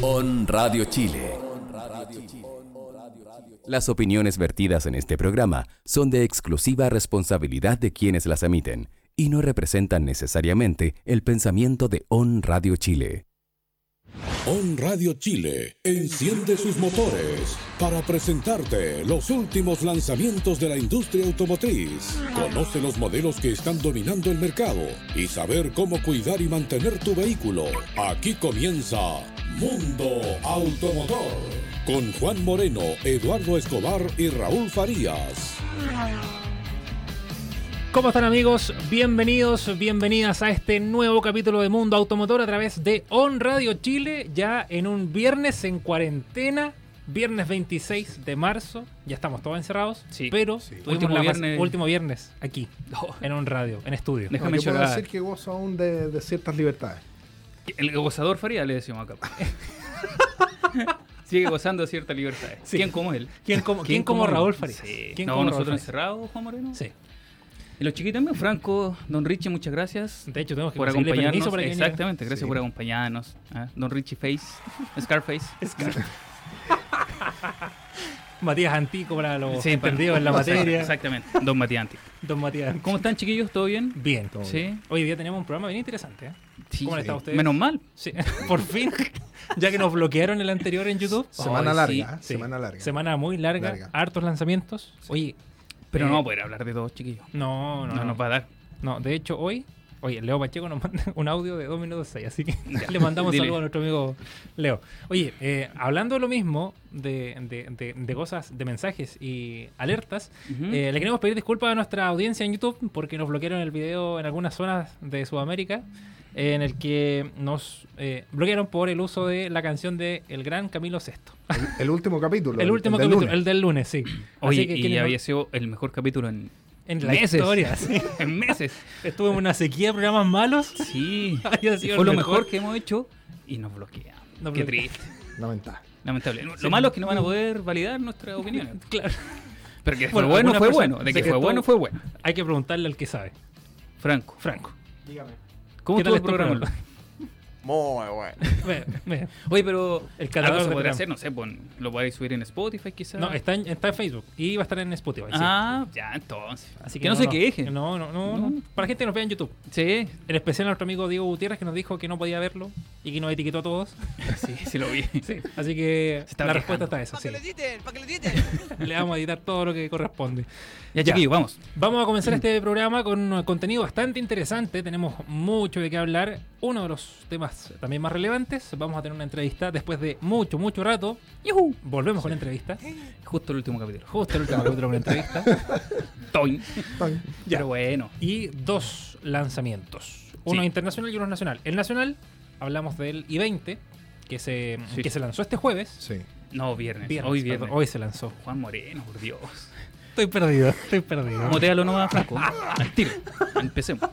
On Radio Chile. Las opiniones vertidas en este programa son de exclusiva responsabilidad de quienes las emiten y no representan necesariamente el pensamiento de On Radio Chile. On Radio Chile enciende sus motores para presentarte los últimos lanzamientos de la industria automotriz. Conoce los modelos que están dominando el mercado y saber cómo cuidar y mantener tu vehículo. Aquí comienza Mundo Automotor con Juan Moreno, Eduardo Escobar y Raúl Farías. ¿Cómo están amigos? Bienvenidos, bienvenidas a este nuevo capítulo de Mundo Automotor a través de On Radio Chile, ya en un viernes en cuarentena, viernes 26 de marzo, ya estamos todos encerrados, Sí. pero Sí. Último la viernes. último viernes aquí, en On Radio, en estudio. Déjame No, yo puedo decir que gozo aún de, de ciertas libertades. El gozador Faría le decimos acá. Sigue gozando de cierta libertad. Sí. ¿Quién como él? ¿Quién como, quién como Raúl Farías? Sí. ¿Quién no, como nosotros encerrados, Juan Moreno. Sí, Y los chiquitos también, Franco, Don Richie, muchas gracias de hecho tenemos que por acompañarnos. para. Exactamente, gracias Sí. por acompañarnos. ¿ah? Don Richie Face, Scarface. Matías Antico para los Sí, entendidos en la materia. Exactamente, Don Matianti. Don Matías. ¿Cómo están, chiquillos? ¿Todo bien? Bien. Todo Sí. Hoy día tenemos un programa bien interesante. ¿eh? Sí. ¿Cómo han estado ustedes? Menos mal. Sí, por fin. ya que nos bloquearon el anterior en YouTube. Semana Ay, larga, sí, ¿eh? Sí. semana larga. Semana muy larga, Larga. hartos lanzamientos. Oye, Pero Eh, no vamos a poder hablar de todos, chiquillos. no, no, No, no. nos va a dar. No, de hecho, hoy, oye, Leo Pacheco nos manda un audio de 2 minutos 6, así que Ya, le mandamos saludos a nuestro amigo Leo. Oye, eh, hablando de lo mismo, de, de- de- de cosas, de mensajes y alertas, eh, le queremos pedir disculpas a nuestra audiencia en YouTube porque nos bloquearon el video en algunas zonas de Sudamérica. eh, En el que nos eh, bloquearon por el uso de la canción de El Gran Camilo Sesto. El, el último capítulo. El último capítulo, el del lunes, sí. Oye, Así que y había sido el mejor capítulo en, en la meses. historia, sí. en meses. Estuve en una sequía de programas malos. Sí. Sido fue lo mejor que hemos hecho y nos bloquean. Nos Qué bloquean. triste. Lamentable. Lamentable. Lo malo es que no van a poder validar nuestras opiniones. Claro. Pero que fue Bueno, bueno, alguna fue bueno. De que que fue todo- bueno, fue bueno. Hay que preguntarle al que sabe. Franco, Franco. ¿cómo ¿Qué tal estuvo el estuvo el programa? Muy bueno. Oye, pero El catador se programa. hacer, no sé, pon- lo podéis subir en Spotify quizás. No, está en, está en Facebook y va a estar en Spotify. sí. Ah, ya, entonces. Así que, no, se queje. No, no, no, No. no. Para la gente que nos vea en YouTube. Sí, En especial a nuestro amigo Diego Gutiérrez que nos dijo que no podía verlo y que nos etiquetó a todos. sí, sí lo vi. Sí. Así que la quejando. respuesta está esa. Para que Sí. le editen, para que le editen. Le vamos a editar todo lo que corresponde. Ya, Ya. chiquillos, vamos. Vamos a comenzar este programa con uh, contenido bastante interesante. Tenemos mucho de qué hablar. Uno de los temas también más relevantes. Vamos a tener una entrevista después de mucho, mucho rato. Volvemos con la entrevista. Justo el último capítulo. Justo el último capítulo con la entrevista. Toin. Ya. Pero bueno. Y dos lanzamientos. Uno Sí. internacional y uno nacional. El nacional, hablamos del I-20, que se, Sí. que se lanzó este jueves. Sí. No, viernes. Viernes, Hoy perdón, hoy se lanzó. Juan Moreno, por Dios. Estoy perdido, estoy perdido. Motealo nomás, Franco. Al tiro. Empecemos.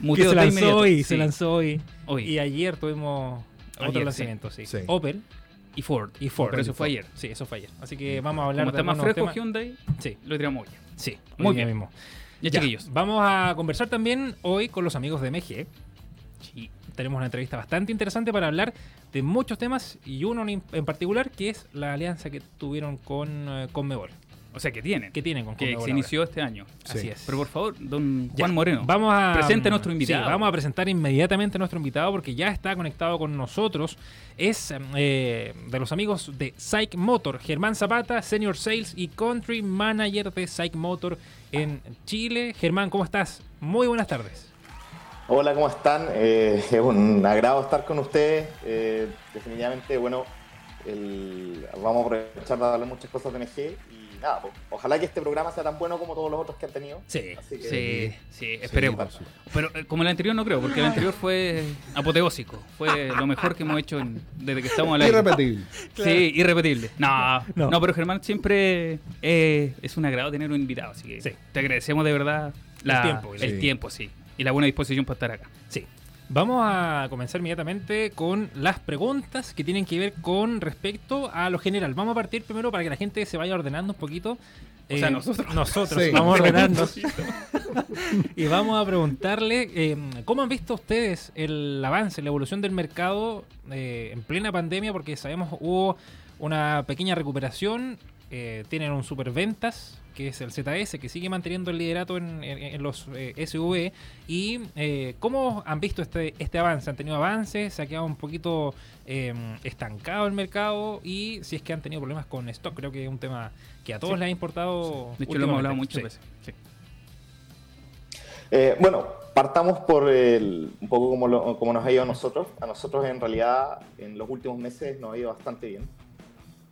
Que Muteo se de lanzó inmediato. hoy, Sí. se lanzó hoy. Hoy. Y ayer tuvimos otro lanzamiento, sí. Sí. Opel Y Ford. y Ford. Pero eso fue ayer. Sí, eso fue ayer. Así que vamos a hablar Como de está más fresco temas. Hyundai, Sí, lo tiramos hoy. sí. Muy bien. mismo. Ya, Ya, chiquillos. Vamos a conversar también hoy con los amigos de MG. Sí. Tenemos una entrevista bastante interesante para hablar de muchos temas y uno en particular que es la alianza que tuvieron con eh, Conmebol. O sea, que tienen. Que tienen con que se inició este año. Así Sí. es. Pero por favor, don Ya, Juan Moreno. Vamos a presente a nuestro invitado. Sí, vamos a presentar inmediatamente a nuestro invitado porque ya está conectado con nosotros. Es eh, de los amigos de Psych Motor, Germán Zapata, Senior Sales y Country Manager de Psych Motor en Chile. Germán, ¿cómo estás? Muy buenas tardes. Hola, ¿cómo están? Eh, es un agrado estar con ustedes. Eh, definitivamente, bueno, el- vamos a aprovechar de hablar muchas cosas de MG y nada, pues, ojalá que este programa sea tan bueno como todos los otros que han tenido. Sí. Así que, Sí, sí, esperemos. Sí, Pero eh, como el anterior no creo, porque el anterior fue apoteósico. Fue lo mejor que hemos hecho en- desde que estamos al aire. Irrepetible. Sí, irrepetible. No, No. no, pero Germán siempre eh, es un agrado tener un invitado, así que Sí. te agradecemos de verdad la- El tiempo, el sí. tiempo, sí, y la buena disposición para estar acá. Sí. Vamos a comenzar inmediatamente con las preguntas que tienen que ver con respecto a lo general. Vamos a partir primero para que la gente se vaya ordenando un poquito. O sea, nosotros. Nosotros Sí. vamos a ordenarnos. y vamos a preguntarle eh, cómo han visto ustedes el avance, la evolución del mercado eh, en plena pandemia, porque sabemos hubo una pequeña recuperación, eh, tienen un superventas que es el ZS, que sigue manteniendo el liderato en, en- en los eh, SUV. ¿Y eh, cómo han visto este, este avance? ¿Han tenido avances? ¿Se ha quedado un poquito eh, estancado el mercado? Y si es que han tenido problemas con stock, creo que es un tema que a todos Sí. les ha importado. De hecho, lo hemos hablado muchas Sí. veces. Sí. Eh, bueno, partamos por el- un poco como, lo- como nos ha ido a nosotros. A nosotros en realidad en los últimos meses nos ha ido bastante bien.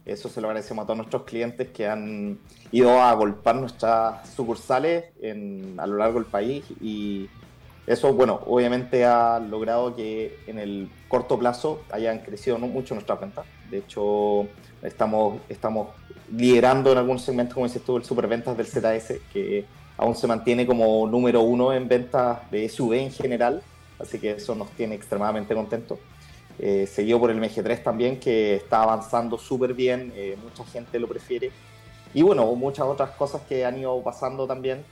Eso se lo agradecemos a todos nuestros clientes que han ido a golpear nuestras sucursales en- a lo largo del país y eso, bueno, obviamente ha logrado que en el corto plazo hayan crecido mucho nuestras ventas. De hecho, estamos, estamos liderando en algunos segmentos, como dices tú, el superventas del ZS, que aún se mantiene como número uno en ventas de SUV en general, así que eso nos tiene extremadamente contentos. Eh, seguido por el MG3 también, que está avanzando súper bien, eh, mucha gente lo prefiere. Y bueno, muchas otras cosas que han ido pasando también.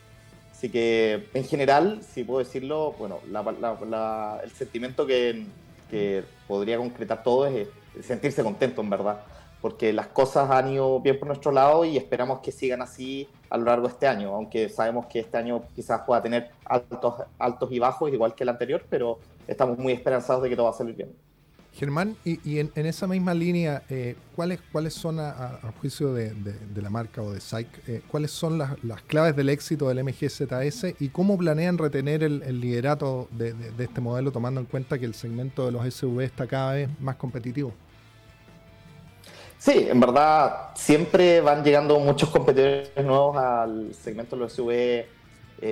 Así que en general, si puedo decirlo, bueno, la- la- la- el sentimiento que, que podría concretar todo es sentirse contento en verdad, porque las cosas han ido bien por nuestro lado y esperamos que sigan así a lo largo de este año, aunque sabemos que este año quizás pueda tener altos, altos y bajos, igual que el anterior, pero estamos muy esperanzados de que todo va a salir bien. Germán, y, en, en esa misma línea, eh, ¿cuáles, ¿cuáles son, a, juicio de, la marca o de SAIC, eh, cuáles son las, claves del éxito del MG ZS y cómo planean retener el, liderato de, de- de este modelo, tomando en cuenta que el segmento de los SUV está cada vez más competitivo? Sí, en verdad siempre van llegando muchos competidores nuevos al segmento de los SUV eh,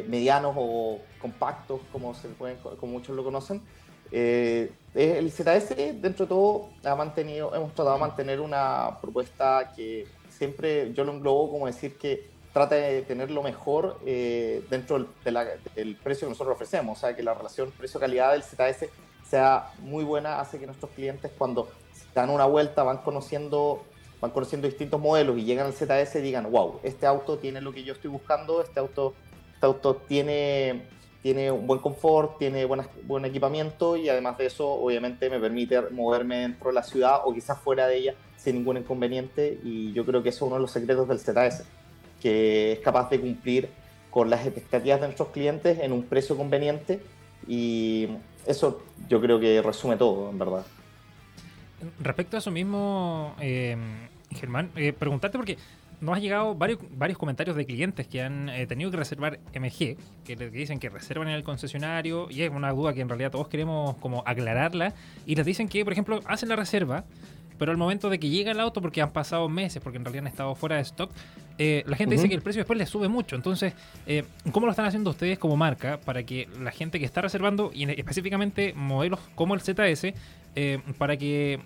medianos o compactos, como, se pueden, como muchos lo conocen. Eh, el ZS, dentro de todo, ha mantenido, hemos tratado de mantener una propuesta que siempre yo lo englobo como decir que trata de tener lo mejor eh, dentro del, precio que nosotros ofrecemos. O sea, que la relación precio-calidad del ZS sea muy buena, hace que nuestros clientes cuando dan una vuelta van conociendo, van conociendo distintos modelos y llegan al ZS digan, wow, este auto tiene lo que yo estoy buscando, este auto, este auto tiene, tiene un buen confort, tiene buenas, buen equipamiento y además de eso, obviamente, me permite moverme dentro de la ciudad o quizás fuera de ella sin ningún inconveniente y yo creo que eso es uno de los secretos del ZS, que es capaz de cumplir con las expectativas de nuestros clientes en un precio conveniente y eso yo creo que resume todo, en verdad. Respecto a eso mismo, eh, Germán, eh, preguntarte porque nos han llegado varios, varios comentarios de clientes que han eh, tenido que reservar MG, que, le- que dicen que reservan en el concesionario, y es una duda que en realidad todos queremos como aclararla, y les dicen que, por ejemplo, hacen la reserva, pero al momento de que llega el auto, porque han pasado meses, porque en realidad han estado fuera de stock, eh, la gente dice que el precio después les sube mucho. Entonces, eh, ¿cómo lo están haciendo ustedes como marca para que la gente que está reservando, y en- específicamente modelos como el ZS, para que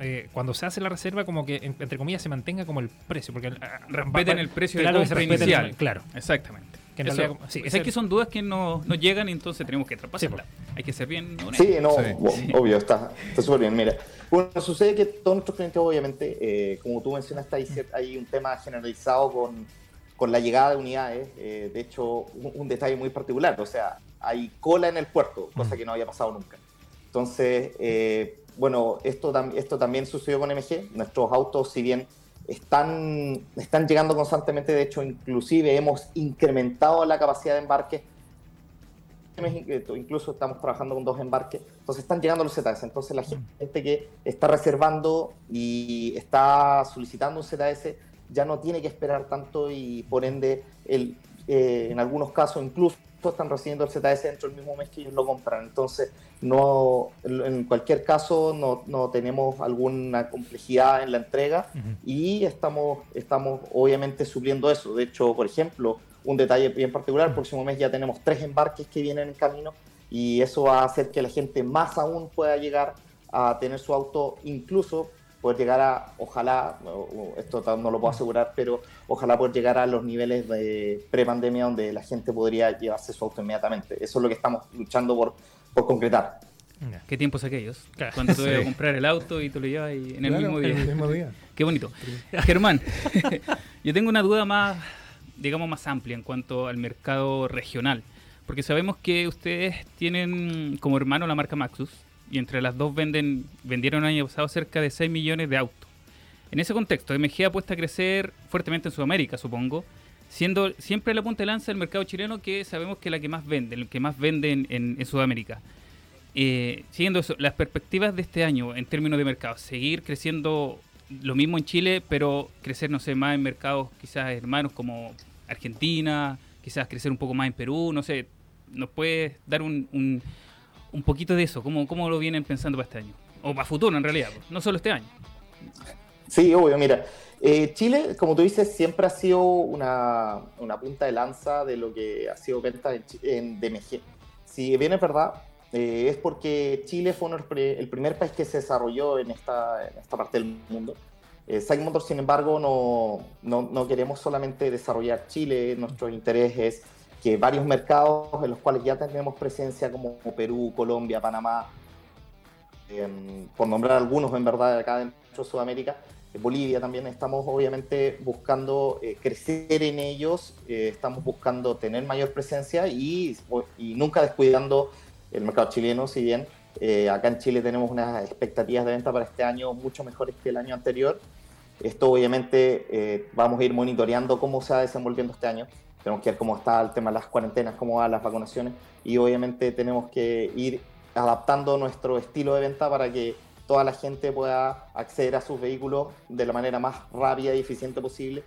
eh, cuando se hace la reserva, como que, en- entre comillas, se mantenga como el precio? Porque ah, Respeten va- el precio claro, de que se compra respete el- inicial. claro. Exactamente. Que Eso- realidad- sí, sea, que son dudas que no- nos llegan y entonces tenemos que traspasarlas. Hay que ser bien honestos. Sí, no, Sí. obvio, está está súper bien. Mira, bueno, sucede que todos nuestros clientes, obviamente, eh, como tú mencionaste, hay, cier- hay un tema generalizado con, con la llegada de unidades. eh, de hecho, un, un detalle muy particular, o sea, hay cola en el puerto, cosa que no había pasado nunca. Entonces, eh, bueno, esto, esto también sucedió con MG. Nuestros autos, si bien están, están llegando constantemente, de hecho, inclusive hemos incrementado la capacidad de embarque. Incluso estamos trabajando con dos embarques, entonces están llegando los ZS, entonces la gente que está reservando y está solicitando un ZS ya no tiene que esperar tanto y por ende el, eh, en algunos casos incluso están recibiendo el ZS dentro del mismo mes que ellos lo compran, entonces no en cualquier caso no, no tenemos alguna complejidad en la entrega y estamos, estamos obviamente supliendo eso. De hecho, por ejemplo, un detalle bien particular, el próximo mes ya tenemos tres embarques que vienen en camino y eso va a hacer que la gente más aún pueda llegar a tener su auto, incluso poder llegar a, ojalá, esto no lo puedo asegurar, pero ojalá poder llegar a los niveles de pre-pandemia donde la gente podría llevarse su auto inmediatamente. Eso es lo que estamos luchando por, por concretar. ¿Qué tiempos aquellos? Claro. Cuando a Sí. comprar el auto y tú lo llevas y- en el Claro, mismo día. el mismo día. Qué bonito. Germán, yo tengo una duda más, digamos, más amplia en cuanto al mercado regional. Porque sabemos que ustedes tienen como hermano la marca Maxus y entre las dos venden vendieron el año pasado cerca de 6 millones de autos. En ese contexto, MG apuesta a crecer fuertemente en Sudamérica, supongo, siendo siempre la punta de lanza del mercado chileno que sabemos que es la que más vende, el que más vende en, en Sudamérica. Eh, siguiendo eso, las perspectivas de este año en términos de mercado, seguir creciendo lo mismo en Chile, pero crecer, no sé, más en mercados quizás hermanos como Argentina, quizás crecer un poco más en Perú, no sé, ¿nos puedes dar un, un, un poquito de eso? ¿Cómo, ¿Cómo lo vienen pensando para este año? O para futuro en realidad, no solo este año. Sí, obvio, mira. Eh, Chile, como tú dices, siempre ha sido una, una, punta de lanza de lo que ha sido venta en, en DMG. Si bien es verdad, eh, es porque Chile fue el primer país que se desarrolló en esta, en esta parte del mundo. Eh, Motor, sin embargo, no, no, no, queremos solamente desarrollar Chile, nuestro interés es que varios mercados en los cuales ya tenemos presencia, como Perú, Colombia, Panamá, eh, por nombrar algunos en verdad acá dentro de Sudamérica, eh, Bolivia también, estamos obviamente buscando eh, crecer en ellos, estamos buscando tener mayor presencia y, nunca descuidando el mercado chileno, si bien eh, acá en Chile tenemos unas expectativas de venta para este año mucho mejores que el año anterior. Esto obviamente eh, vamos a ir monitoreando cómo se va desenvolviendo este año. Tenemos que ver cómo está el tema de las cuarentenas, cómo van las vacunaciones y obviamente tenemos que ir adaptando nuestro estilo de venta para que toda la gente pueda acceder a sus vehículos de la manera más rápida y eficiente posible.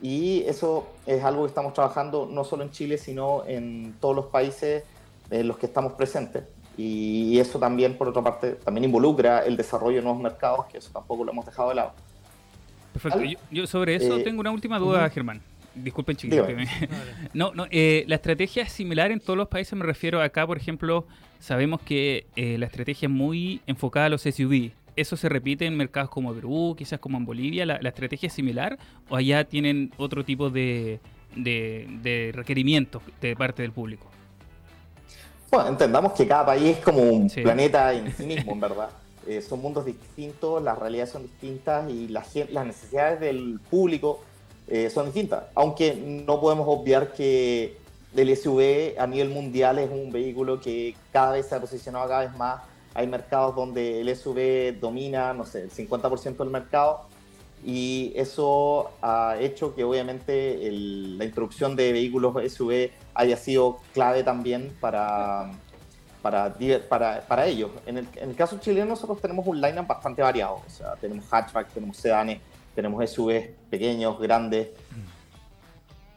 Y eso es algo que estamos trabajando no solo en Chile, sino en todos los países en los que estamos presentes. Y eso también, por otra parte, también involucra el desarrollo de nuevos mercados, que eso tampoco lo hemos dejado de lado. Perfecto. Yo, yo, sobre eso eh, tengo una última duda, uh -huh. Germán. Disculpen, chiquillos. Me... no, no, eh, la estrategia es similar en todos los países. Me refiero acá, por ejemplo, sabemos que eh, la estrategia es muy enfocada a los SUV. ¿Eso se repite en mercados como Perú, quizás como en Bolivia? ¿La, la estrategia es similar? ¿O allá tienen otro tipo de, de, de requerimientos de parte del público? Bueno, entendamos que cada país es como un sí. planeta en sí mismo, en verdad. Eh, son mundos distintos, las realidades son distintas y la, las necesidades del público eh, son distintas. Aunque no podemos obviar que el SUV a nivel mundial es un vehículo que cada vez se ha posicionado cada vez más. Hay mercados donde el SUV domina, no sé, el 50% del mercado y eso ha hecho que obviamente el, la introducción de vehículos SUV haya sido clave también para, para, para, para ellos. En el, en el, caso chileno nosotros tenemos un lineup bastante variado, o sea, tenemos hatchback, tenemos sedanes, tenemos SUVs pequeños, grandes,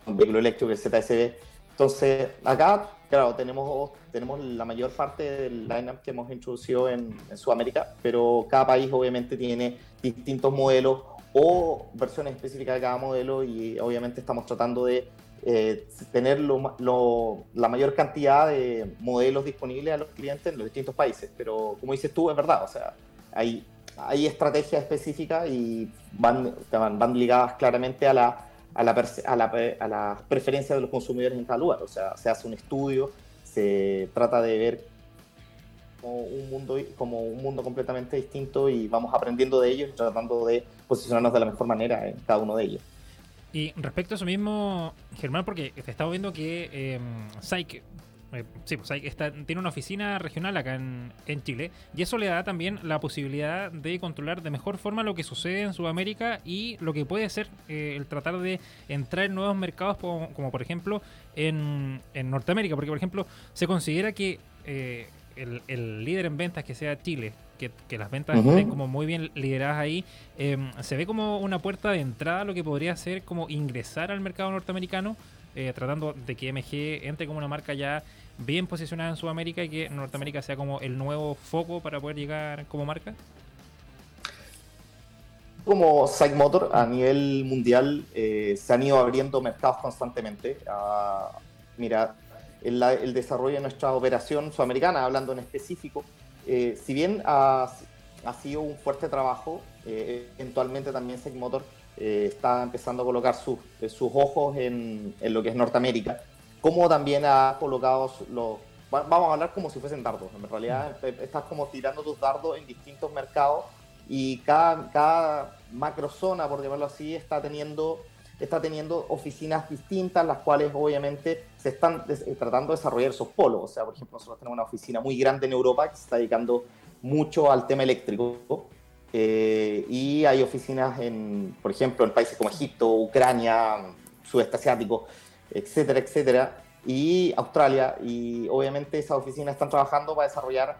un vehículo eléctrico, el ZSB. Entonces, acá, claro, tenemos, tenemos la mayor parte del lineup que hemos introducido en, Sudamérica, pero cada país obviamente tiene distintos modelos o versiones específicas de cada modelo y obviamente estamos tratando de eh, tener la mayor cantidad de modelos disponibles a los clientes en los distintos países. Pero como dices tú, es verdad, o sea, hay, hay estrategias específicas y van, van, ligadas claramente a la, a, la, a, la, a las preferencias de los consumidores en cada lugar. O sea, se hace un estudio, se trata de ver como un mundo como un mundo completamente distinto y vamos aprendiendo de ellos tratando de posicionarnos de la mejor manera en cada uno de ellos. Y respecto a eso mismo, Germán, porque te estaba viendo que eh, Psych, eh, sí, pues Psych está, tiene una oficina regional acá en, en, Chile y eso le da también la posibilidad de controlar de mejor forma lo que sucede en Sudamérica y lo que puede ser eh, el tratar de entrar en nuevos mercados como, como por ejemplo en, en, Norteamérica, porque por ejemplo se considera que eh, el, el, líder en ventas que sea Chile, que, que las ventas uh -huh. estén como muy bien lideradas ahí, eh, se ve como una puerta de entrada a lo que podría ser como ingresar al mercado norteamericano, eh, tratando de que MG entre como una marca ya bien posicionada en Sudamérica y que Norteamérica sea como el nuevo foco para poder llegar como marca. Como Psych Motor a nivel mundial eh, se han ido abriendo mercados constantemente. Uh, mira, el, el, desarrollo de nuestra operación sudamericana, hablando en específico, eh, si bien ha, ha, sido un fuerte trabajo, eh, eventualmente también Segmotor eh, está empezando a colocar sus, sus ojos en, en, lo que es Norteamérica, como también ha colocado los... Vamos a hablar como si fuesen dardos, en realidad estás como tirando tus dardos en distintos mercados y cada, cada macrozona, por llamarlo así, está teniendo está teniendo oficinas distintas, las cuales obviamente se están eh, tratando de desarrollar esos polos. O sea, por ejemplo, nosotros tenemos una oficina muy grande en Europa que se está dedicando mucho al tema eléctrico. eh, y hay oficinas, en, por ejemplo, en países como Egipto, Ucrania, sudeste asiático, etcétera, etcétera, y Australia. Y obviamente esas oficinas están trabajando para desarrollar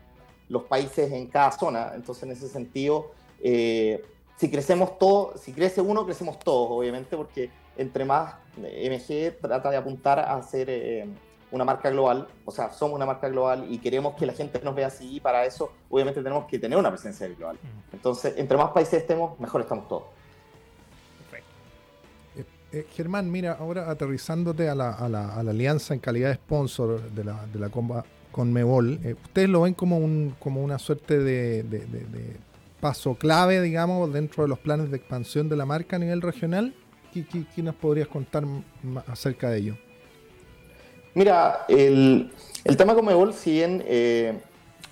los países en cada zona. Entonces, en ese sentido, eh, si crecemos todos, si crece uno, crecemos todos, obviamente, porque entre más MG trata de apuntar a ser eh, una marca global, o sea, somos una marca global y queremos que la gente nos vea así, y para eso, obviamente, tenemos que tener una presencia global. Entonces, entre más países estemos, mejor estamos todos. Eh, Germán, mira, ahora aterrizándote a la, a la- a la alianza en calidad de sponsor de la, de la comba Conmebol, eh, ¿ustedes lo ven como, un, como una suerte de, paso clave, digamos, dentro de los planes de expansión de la marca a nivel regional? ¿Qué, nos podrías contar acerca de ello? Mira, el, el tema Comebol, si bien eh,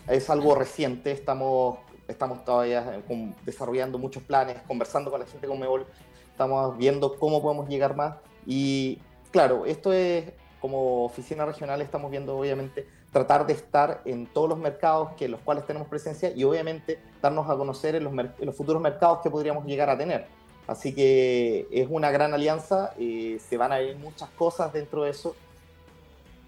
es algo reciente, estamos, estamos todavía eh, desarrollando muchos planes, conversando con la gente de Comebol, estamos viendo cómo podemos llegar más. Y claro, esto es como oficina regional, estamos viendo obviamente tratar de estar en todos los mercados que los cuales tenemos presencia y obviamente darnos a conocer en los, en los futuros mercados que podríamos llegar a tener. Así que es una gran alianza, eh, se van a ver muchas cosas dentro de eso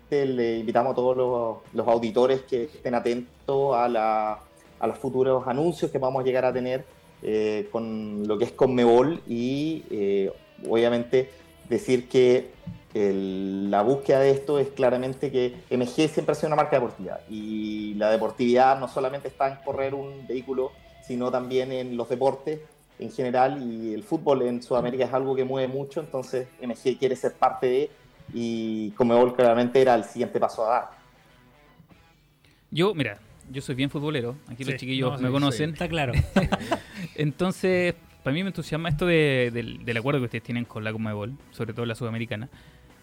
le invitamos a todos los, los auditores que estén atentos a, la- a los futuros anuncios que vamos a llegar a tener eh, con lo que es Conmebol y eh, obviamente decir que la búsqueda de esto es claramente que MG siempre ha sido una marca deportiva y la deportividad no solamente está en correr un vehículo, sino también en los deportes en general y el fútbol en Sudamérica es algo que mueve mucho, entonces MG quiere ser parte de y Comebol claramente era el siguiente paso a dar. Yo, mira, yo soy bien futbolero. Aquí Sí, los chiquillos no, me sí, conocen. Está claro. Entonces, para mí me entusiasma esto de- del, del acuerdo que ustedes tienen con la Conmebol, sobre todo la sudamericana.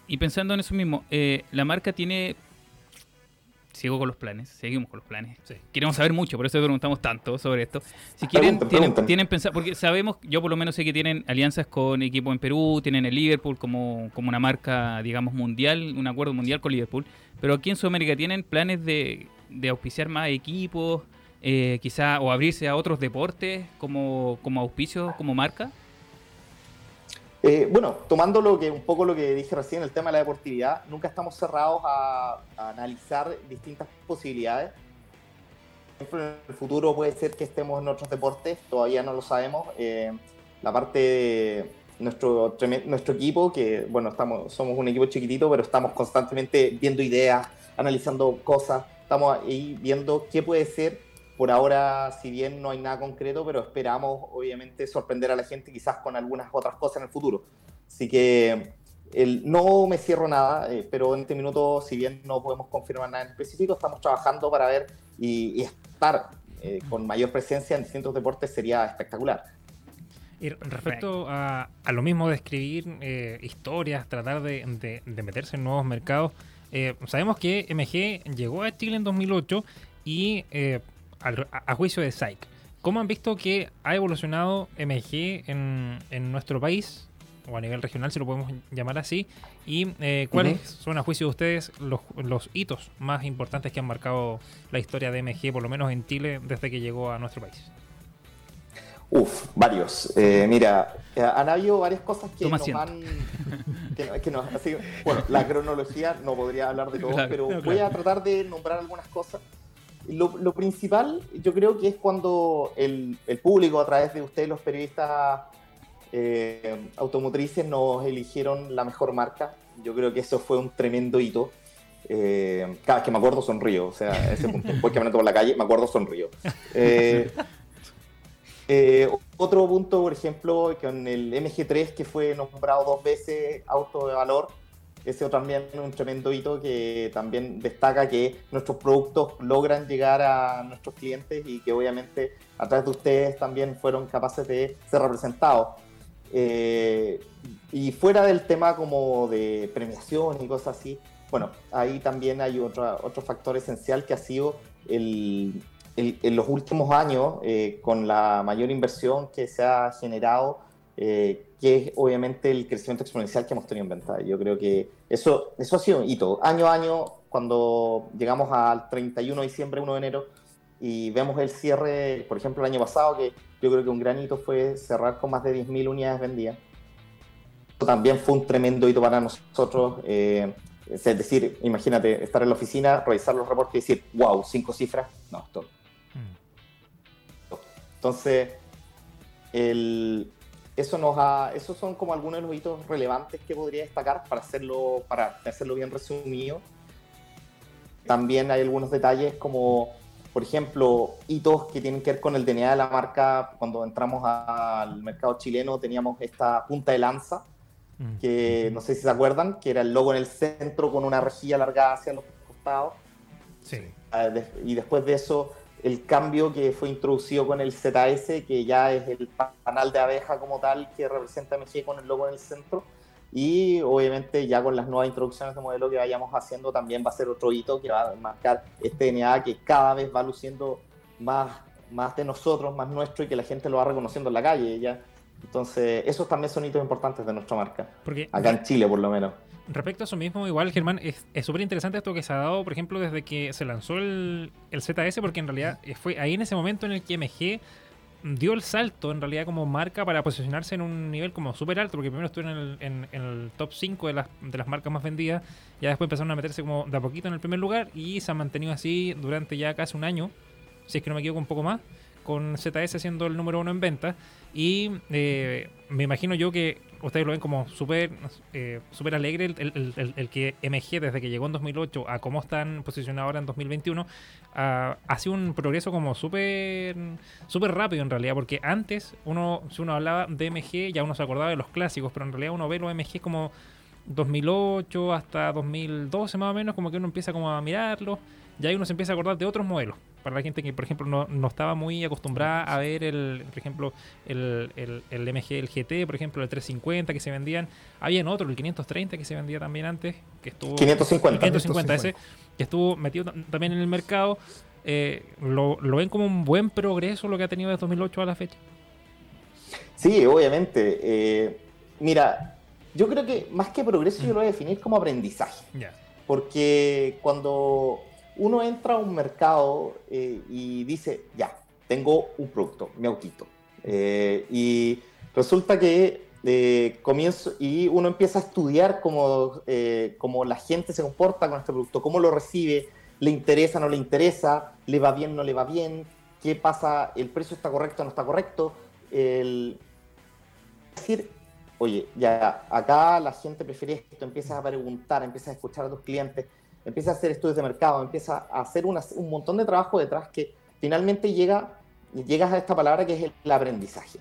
Y pensando en eso mismo, eh, la marca tiene... Sigo con los planes, seguimos con los planes. Sí. Queremos saber mucho, por eso te preguntamos tanto sobre esto. Si quieren, Pregunten, tienen, pregunten. tienen pensado, porque sabemos, yo por lo menos sé que tienen alianzas con equipos en Perú, tienen el Liverpool como, como una marca, digamos, mundial, un acuerdo mundial con Liverpool. Pero aquí en Sudamérica tienen planes de, de auspiciar más equipos, eh, quizá, o abrirse a otros deportes como, como auspicio, como marca. Eh, bueno, tomando lo que un poco lo que dije recién, el tema de la deportividad, nunca estamos cerrados a, analizar distintas posibilidades. Por ejemplo, en el futuro puede ser que estemos en otros deportes, todavía no lo sabemos. Eh, la parte de nuestro, nuestro equipo, que bueno, estamos, somos un equipo chiquitito, pero estamos constantemente viendo ideas, analizando cosas, estamos ahí viendo qué puede ser. Por ahora, si bien no hay nada concreto, pero esperamos obviamente sorprender a la gente quizás con algunas otras cosas en el futuro. Así que el, no me cierro nada, eh, pero en este minuto, si bien no podemos confirmar nada en específico, estamos trabajando para ver y, y estar eh, con mayor presencia en distintos deportes sería espectacular. Y respecto a, a lo mismo de escribir eh, historias, tratar de, de- de meterse en nuevos mercados, eh, sabemos que MG llegó a Chile en 2008 y eh, a, a juicio de SAIC. ¿Cómo han visto que ha evolucionado MG en, en nuestro país? O a nivel regional, si lo podemos llamar así. ¿Y eh, cuáles son, a juicio de ustedes, los, los hitos más importantes que han marcado la historia de MG, por lo menos en Chile, desde que llegó a nuestro país? Uf, varios. Eh, mira, eh, han habido varias cosas que Toma nos asiento. han... que- que nos- así- bueno, la cronología no podría hablar de todo, Claro, pero voy a tratar de nombrar algunas cosas. Lo, lo principal, yo creo que es cuando el, el público, a través de ustedes, los periodistas eh, automotrices, nos eligieron la mejor marca. Yo creo que eso fue un tremendo hito. Eh, cada vez que me acuerdo sonrío, o sea, ese punto. Voy caminando por la calle, me acuerdo sonrío. Eh, eh, otro punto, por ejemplo, con el MG3, que fue nombrado dos veces auto de valor, ese también es un tremendo hito que también destaca que nuestros productos logran llegar a nuestros clientes y que obviamente a través de ustedes también fueron capaces de ser representados. Eh, y fuera del tema como de premiación y cosas así, bueno, ahí también hay otra, otro factor esencial que ha sido el, el- en los últimos años, eh, con la mayor inversión que se ha generado eh, que es obviamente el crecimiento exponencial que hemos tenido en venta. Yo creo que eso, eso ha sido un hito. Año a año, cuando llegamos al 31 de diciembre, 1 de enero, y vemos el cierre, por ejemplo, el año pasado, que yo creo que un gran hito fue cerrar con más de 10.000 unidades vendidas. Eso también fue un tremendo hito para nosotros. eh, es decir, imagínate estar en la oficina, revisar los reportes y decir, wow, cinco cifras. No, esto. Entonces, el, eso nos ha, esos son como algunos de los hitos relevantes que podría destacar para hacerlo, para hacerlo bien resumido. También hay algunos detalles como, por ejemplo, hitos que tienen que ver con el DNA de la marca. Cuando entramos al mercado chileno teníamos esta punta de lanza, Mm. que no sé si se acuerdan, que era el logo en el centro con una rejilla alargada hacia los costados. Sí. Ah, Y después de eso, el cambio que fue introducido con el ZS, que ya es el panal de abeja como tal, que representa MG con el logo en el centro. Y obviamente ya con las nuevas introducciones de modelo que vayamos haciendo, también va a ser otro hito que va a marcar este DNA que cada vez va luciendo más, más de nosotros, más nuestro y que la gente lo va reconociendo en la calle. ¿ya? Entonces, esos también son hitos importantes de nuestra marca, Porque acá en Chile por lo menos. Respecto a eso mismo, igual, Germán, es súper interesante esto que se ha dado, por ejemplo, desde que se lanzó el, el ZS, porque en realidad eh, fue ahí en ese momento en el que MG dio el salto, en realidad, como marca para posicionarse en un nivel como súper alto, porque primero estuvo en el, en- en el top 5 de las, de las marcas más vendidas, ya después empezaron a meterse como de a poquito en el primer lugar y se han mantenido así durante ya casi un año, si es que no me equivoco, un poco más, con ZS siendo el número uno en venta. Y eh, me imagino yo que ustedes lo ven como súper eh, súper alegre el, el- que MG desde que llegó en 2008 a cómo están posicionados ahora en 2021 ah, ha sido un progreso como súper súper rápido en realidad porque antes uno si uno hablaba de MG ya uno se acordaba de los clásicos pero en realidad uno ve los MG como 2008 hasta 2012 más o menos como que uno empieza como a mirarlos y ahí uno se empieza a acordar de otros modelos para la gente que por ejemplo no, no estaba muy acostumbrada a ver el por ejemplo el, el, el MG el GT por ejemplo el 350 que se vendían habían otro el 530 que se vendía también antes que estuvo 550. el 550 ese que estuvo metido tam- también en el mercado eh, lo, lo ven como un buen progreso lo que ha tenido desde 2008 a la fecha Sí, obviamente. Eh, mira, yo creo que más que progreso yo lo voy a definir como aprendizaje. Porque cuando uno entra a un mercado eh, y dice, ya, tengo un producto, mi autito. eh, y resulta que eh, comienzo y uno empieza a estudiar cómo, cómo la gente se comporta con este producto, cómo lo recibe, le interesa, no le interesa, le va bien, no le va bien, qué pasa, el precio está correcto, no está correcto. El decir, oye, ya acá la gente prefiere esto, empiezas a preguntar, empiezas a escuchar a tus clientes, empiezas a hacer estudios de mercado, empiezas a hacer una- un montón de trabajo detrás que finalmente llega, llegas a esta palabra que es el aprendizaje.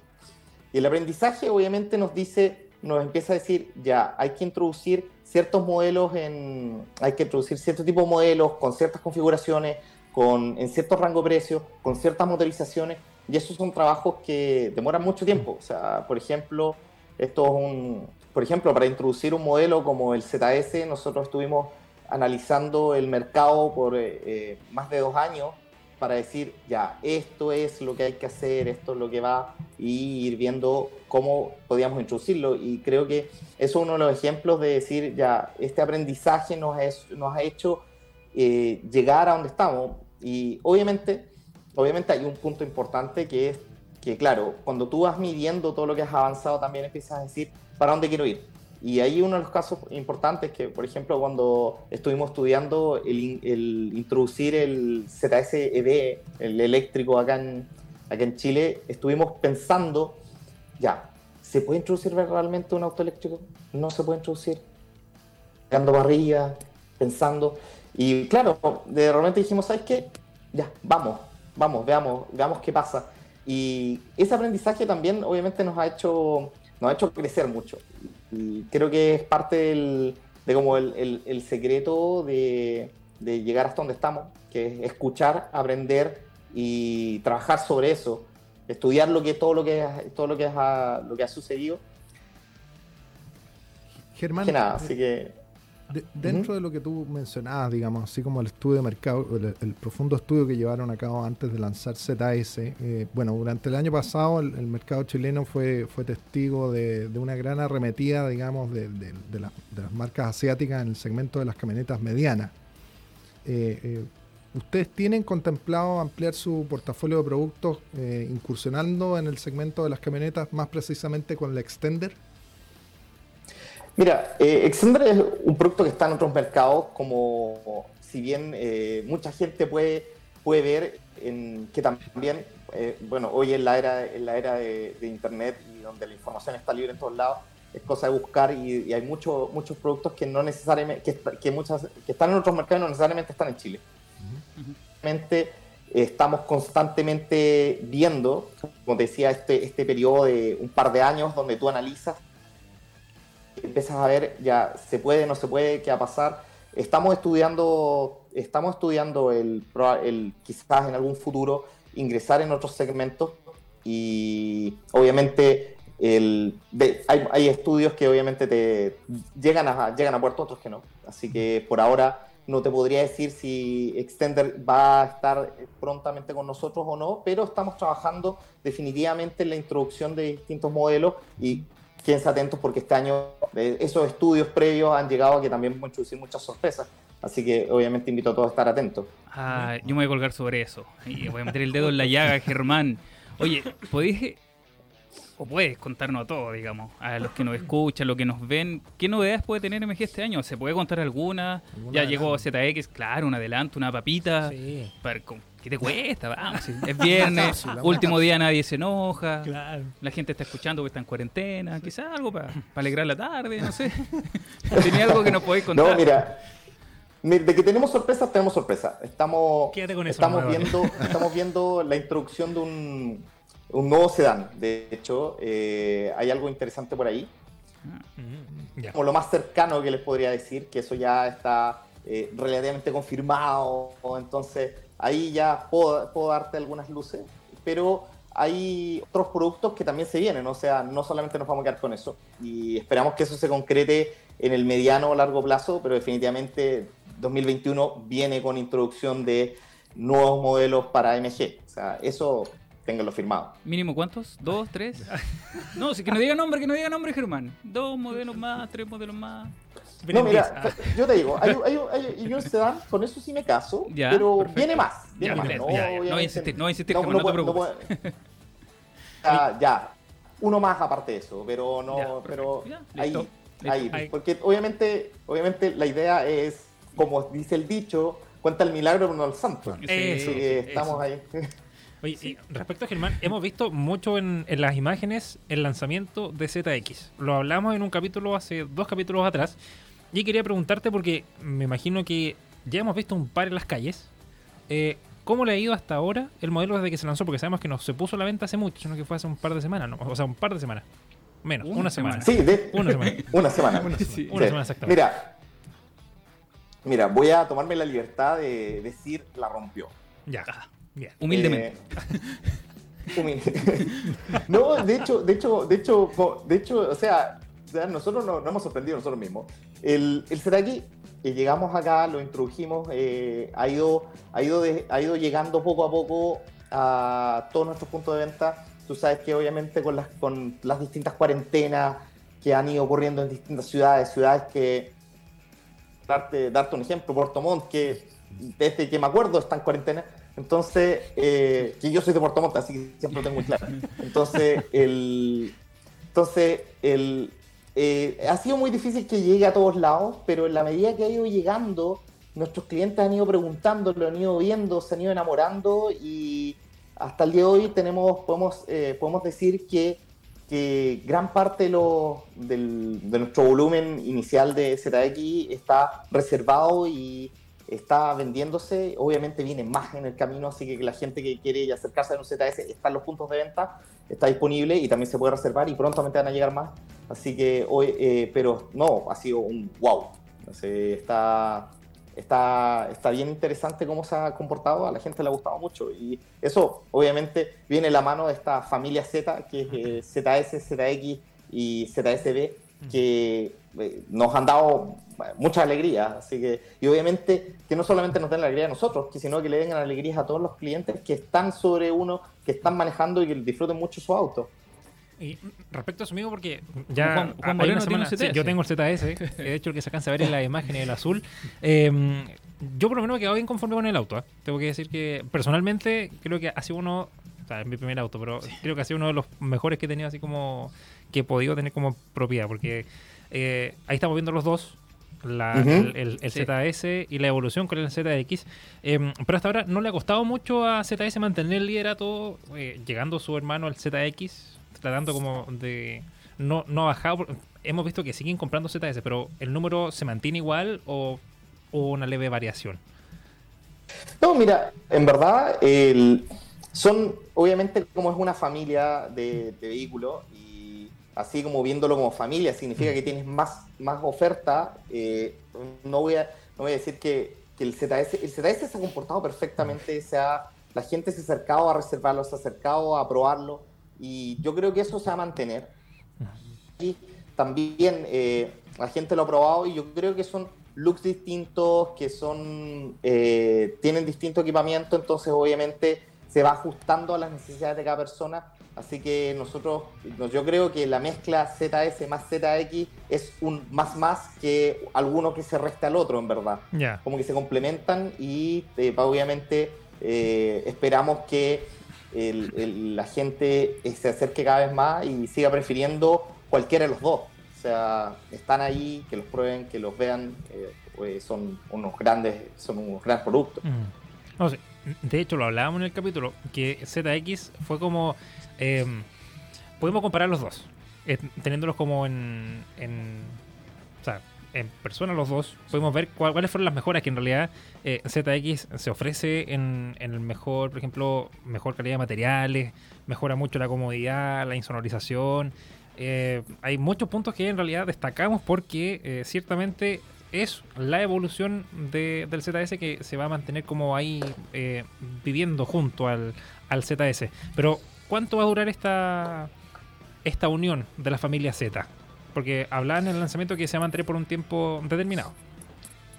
Y el aprendizaje obviamente nos dice, nos empieza a decir, ya, hay que introducir ciertos modelos en, hay que introducir cierto tipo de modelos con ciertas configuraciones, con, en cierto rango de precio, con ciertas motorizaciones, y esos son trabajos que demoran mucho tiempo. O sea, por ejemplo, esto es un, por ejemplo, para introducir un modelo como el ZS, nosotros estuvimos analizando el mercado por eh, eh, más de dos años para decir, ya, esto es lo que hay que hacer, esto es lo que va, y ir viendo cómo podíamos introducirlo. Y creo que eso es uno de los ejemplos de decir, ya, este aprendizaje nos, es- nos ha hecho eh, llegar a donde estamos. Y obviamente, obviamente hay un punto importante que es que, claro, cuando tú vas midiendo todo lo que has avanzado, también empiezas a decir, ¿para dónde quiero ir? Y ahí uno de los casos importantes que, por ejemplo, cuando estuvimos estudiando el, el introducir el ZS EV, el eléctrico acá en, acá en Chile, estuvimos pensando, ya, ¿se puede introducir realmente un auto eléctrico? No se puede introducir. Dando barriga, pensando. Y claro, de repente dijimos, ¿sabes qué? Ya, vamos, vamos, veamos, veamos qué pasa. Y ese aprendizaje también obviamente nos ha hecho, nos ha hecho crecer mucho. Y creo que es parte del- de como el, el- el secreto de, de llegar hasta donde estamos, que es escuchar, aprender y trabajar sobre eso, estudiar lo que todo lo que todo lo que ha, lo que ha sucedido. Germán, Que nada, eh, así que De- dentro de lo que tú mencionabas, digamos, así como el estudio de mercado, el, el profundo estudio que llevaron a cabo antes de lanzar ZS, eh, bueno, durante el año pasado el, el mercado chileno fue, fue testigo de, de una gran arremetida, digamos, de, de- de la- de las marcas asiáticas en el segmento de las camionetas medianas. Eh, eh, ¿Ustedes tienen contemplado ampliar su portafolio de productos incursionando en el segmento de las camionetas, más precisamente con la Extender? Mira, eh, es un producto que está en otros mercados, como si bien eh, mucha gente puede, puede ver en, que también, eh, bueno, hoy en la era, en la era de, de Internet y donde la información está libre en todos lados, es cosa de buscar y, y hay mucho- muchos productos que no necesariamente, que, que muchas, que están en otros mercados y no necesariamente están en Chile. Realmente, eh, estamos constantemente viendo, como te decía, este, este periodo de un par de años donde tú analizas empiezas a ver ya se puede, no se puede, qué va a pasar. Estamos estudiando, estamos estudiando el, el quizás en algún futuro ingresar en otros segmentos y obviamente el, de- hay, hay estudios que obviamente te llegan a, llegan a puerto, otros que no. Así que por ahora no te podría decir si Extender va a estar prontamente con nosotros o no, pero estamos trabajando definitivamente en la introducción de distintos modelos y quédense atentos porque este año eh, esos estudios previos han llegado a que también vamos a introducir muchas sorpresas. Así que obviamente invito a todos a estar atentos. Ah, yo me voy a colgar sobre eso. Y voy a meter el dedo en la llaga, Germán. Oye, ¿podéis o puedes contarnos a todos, digamos, a los que nos escuchan, los que nos ven, qué novedades puede tener MG este año? ¿Se puede contar alguna? ¿Algún Ya llegó ZX, claro, un adelanto, una papita. Sí. Para- con- ¿Qué te cuesta? Vamos, es viernes, cápsula, último día nadie se enoja. Claro. La gente está escuchando que está en cuarentena, quizás algo para alegrar la tarde, no sé. Tenía algo que nos podéis contar. No, mira, mi- de que tenemos sorpresas, tenemos sorpresas. Estamos, Quédate con eso, estamos, viendo, estamos viendo la introducción de un, un nuevo sedán. De hecho, eh, hay algo interesante por ahí. Mm, ya. como lo más cercano que les podría decir, que eso ya está eh, relativamente confirmado, entonces ahí ya puedo, darte algunas luces, pero hay otros productos que también se vienen, o sea, no solamente nos vamos a quedar con eso, y esperamos que eso se concrete en el mediano o largo plazo, pero definitivamente 2021 viene con introducción de nuevos modelos para MG, o sea, eso ténganlo firmado. ¿Mínimo cuántos? ¿Dos? ¿Tres? No, si que no diga nombre, que no diga nombre, Germán. Dos modelos más, tres modelos más. No, mira, Ah. yo te digo, hay, hay, hay, hay un sedán, con eso sí me caso, Ya, pero perfecto. viene más. Viene Ya, más no, ya. No voy a insistir, no voy a insistir, Germán, no te puedo- preocupes. puedo- ya, ya, uno más aparte de eso, pero no, pero Ya, ahí, listo, ahí, Ahí. porque obviamente, obviamente la idea es, como dice el dicho, cuenta el milagro pero no el santo. Sí, Eso, eso. estamos ahí. Oye, y respecto a Germán, hemos visto mucho en, en las imágenes el lanzamiento de ZX. Lo hablamos en un capítulo hace dos capítulos atrás. Y quería preguntarte, porque me imagino que ya hemos visto un par en las calles. eh, ¿Cómo le ha ido hasta ahora el modelo desde que se lanzó? Porque sabemos que no se puso a la venta hace mucho, sino que fue hace un par de semanas, ¿no? O sea, un par de semanas. Menos, una, Una semana. semana. Sí, de, Una semana. una semana. Una Sí. semana exactamente. Mira, mira, voy a tomarme la libertad de decir la rompió. Ya. Bien. Humildemente. Eh, humilde. no, de hecho, de hecho, de hecho, de hecho, o sea, nosotros no- nos hemos sorprendido nosotros mismos. El, el Seraki, que llegamos acá, lo introdujimos, eh, ha, ido, ha, ido de- ha ido llegando poco a poco a todos nuestros puntos de venta. Tú sabes que obviamente con las, con las distintas cuarentenas que han ido ocurriendo en distintas ciudades, ciudades que, darte, darte un ejemplo, Puerto Montt, que desde que me acuerdo está en cuarentena, entonces, eh, que yo soy de Puerto Montt, así que siempre lo tengo muy claro. Entonces, el, entonces el, eh, ha sido muy difícil que llegue a todos lados, pero en la medida que ha ido llegando, nuestros clientes han ido preguntando, lo han ido viendo, se han ido enamorando y hasta el día de hoy tenemos, podemos, eh, podemos decir que, que gran parte de, lo- del- de nuestro volumen inicial de ZX está reservado y está vendiéndose. Obviamente viene más en el camino, así que la gente que quiere acercarse a un ZS está en los puntos de venta, está disponible y también se puede reservar y prontamente van a llegar más. Así que hoy, eh, pero no, ha sido un wow. Sea, está, está, está bien interesante cómo se ha comportado, a la gente le ha gustado mucho y eso obviamente viene la mano de esta familia Z, que es eh, ZS, ZX y ZSB, que eh, nos han dado mucha alegría. Así que, y obviamente que no solamente nos den la alegría a nosotros, que sino que le den alegrías a todos los clientes que están sobre uno, que están manejando y que disfruten mucho su auto. Y respecto a eso mismo, porque ya Juan- Juan Moreno tiene un semana- sí, yo tengo el ZS, de hecho el que se alcanza a ver en la imagen el azul. Eh, yo por lo menos he quedado bien conforme con el auto. ¿eh? Tengo que decir que personalmente creo que ha sido uno, o sea, es mi primer auto, pero creo que ha sido uno de los mejores que he tenido así como, que he podido tener como propiedad, porque eh, ahí estamos viendo los dos. la- el, el- el Sí. ZS y la evolución con el ZX. Eh, pero hasta ahora no le ha costado mucho a ZS mantener el liderato, eh, llegando su hermano al ZX, tratando como de... No, no ha bajado. por- Hemos visto que siguen comprando ZS, pero ¿el número se mantiene igual o hubo una leve variación? No, mira, en verdad, el- son, obviamente, como es una familia de, de vehículos, y así como viéndolo como familia, significa que tienes más, más oferta. eh, no, voy a, no voy a decir que, que el ZS, el ZS se ha comportado perfectamente, se ha- la gente se ha acercado a reservarlo, se ha acercado a probarlo, y yo creo que eso se va a mantener. Y también eh, la gente lo ha probado y yo creo que son looks distintos, que son eh, tienen distinto equipamiento, entonces obviamente se va ajustando a las necesidades de cada persona. Así que nosotros, no, yo creo que la mezcla ZS más ZX es un más más que alguno que se resta al otro, en verdad Ya. como que se complementan y eh, obviamente eh, esperamos que el- la gente eh, se acerque cada vez más y siga prefiriendo cualquiera de los dos. O sea, están ahí, que los prueben, que los vean, eh, pues son unos grandes, son unos grandes productos. Mm. No sé, de hecho lo hablábamos en el capítulo, que ZX fue como... eh, podemos comparar los dos, eh, teniéndolos como en... En persona los dos, podemos ver cuál- cuáles fueron las mejoras que en realidad eh, ZX se ofrece en, el mejor, por ejemplo, mejor calidad de materiales, mejora mucho la comodidad, la insonorización. eh, hay muchos puntos que en realidad destacamos porque eh, ciertamente es la evolución de- del ZS que se va a mantener como ahí viviendo junto al, al ZS. Pero, ¿cuánto va a durar esta, esta unión de la familia Z? Porque hablaban en el lanzamiento que se va a mantener por un tiempo determinado.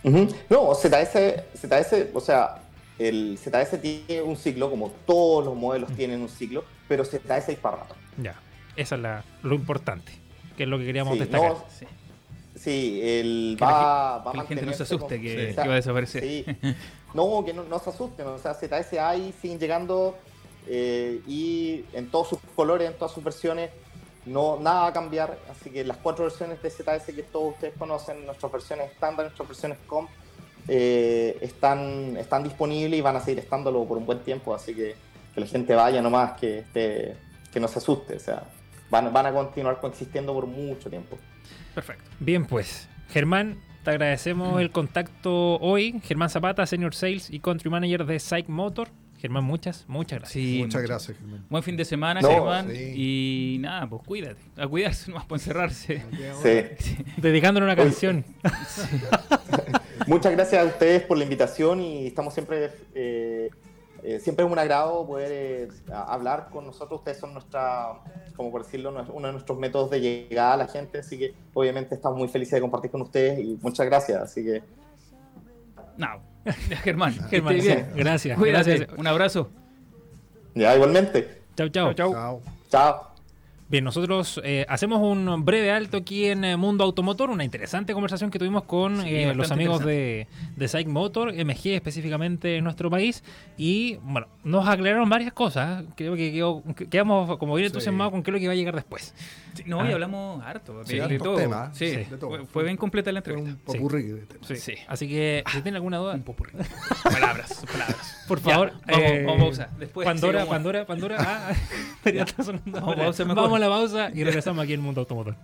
No, ZS, ZS, o sea, el ZS tiene un ciclo, como todos los modelos tienen un ciclo, pero ZS es para rato. Ya, esa es la, lo importante, que es lo que queríamos Sí, destacar. no, Sí. Sí, el Que la va, va a Que la gente no se asuste con- que, o sea, que va a desaparecer. Sí. No, que no, no se asusten. O sea, ZS hay, siguen llegando eh, y en todos sus colores, en todas sus versiones, no nada va a cambiar. Así que las cuatro versiones de ZS que todos ustedes conocen, nuestras versiones estándar, nuestras versiones COM, eh, están, están disponibles y van a seguir estándolo por un buen tiempo. Así que que la gente vaya nomás, que, esté- que no se asuste. O sea, van, van a continuar coexistiendo por mucho tiempo. Perfecto. Bien, pues, Germán, te agradecemos el contacto hoy. Germán Zapata, Senior Sales y Country Manager de Psych Motor. Germán, muchas, muchas gracias. Sí, Muchas gracias, Germán. Buen fin de semana, No, Germán. sí. Y nada, pues cuídate. A cuidarse nomás para encerrarse. Sí. Dedicándole una canción. Muchas gracias a ustedes por la invitación y estamos siempre, eh, eh, siempre es un agrado poder eh, hablar con nosotros. Ustedes son nuestra, como por decirlo, uno de nuestros métodos de llegada a la gente, así que obviamente estamos muy felices de compartir con ustedes y muchas gracias. Así que No, Germán, Germán, gracias. Cuídate. gracias. Un abrazo. ya igualmente. Chao, chao. Chao. Chao. Bien, nosotros eh, hacemos un breve alto aquí en eh, Mundo Automotor, una interesante conversación que tuvimos con Sí, eh, los amigos de, de Psych Motor, MG específicamente en nuestro país, y bueno, nos aclararon varias cosas, creo que quedó- quedamos como bien Sí. entusiasmados con qué es lo que va a llegar después. Sí, no, Ah. y hablamos harto de, Sí, de todo. temas, Sí, sí, de todo. Fue, fue bien completa la Fue entrevista. un popurrí de temas. Sí. Sí. Así que si tienen alguna duda, Un popurrí. palabras, palabras. por Ya, favor, vamos, eh, vamos a pausa. Después Pandora. Pandora, Pandora, ah, sonando pausa mejor. Vamos a la pausa y regresamos aquí en Mundo Automotor.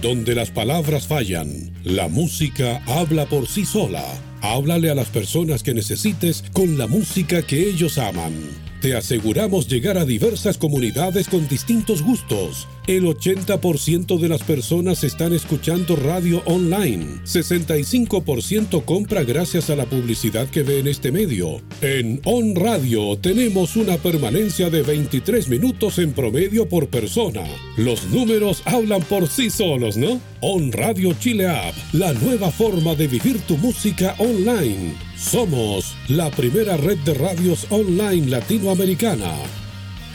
Donde las palabras fallan, la música habla por sí sola. Háblale a las personas que necesites con la música que ellos aman. Te aseguramos llegar a diversas comunidades con distintos gustos. El 80% de las personas están escuchando radio online. 65% compra gracias a la publicidad que ve en este medio. En On Radio tenemos una permanencia de 23 minutos en promedio por persona. Los números hablan por sí solos, ¿no? On Radio Chile App, la nueva forma de vivir tu música online. Somos la primera red de radios online latinoamericana.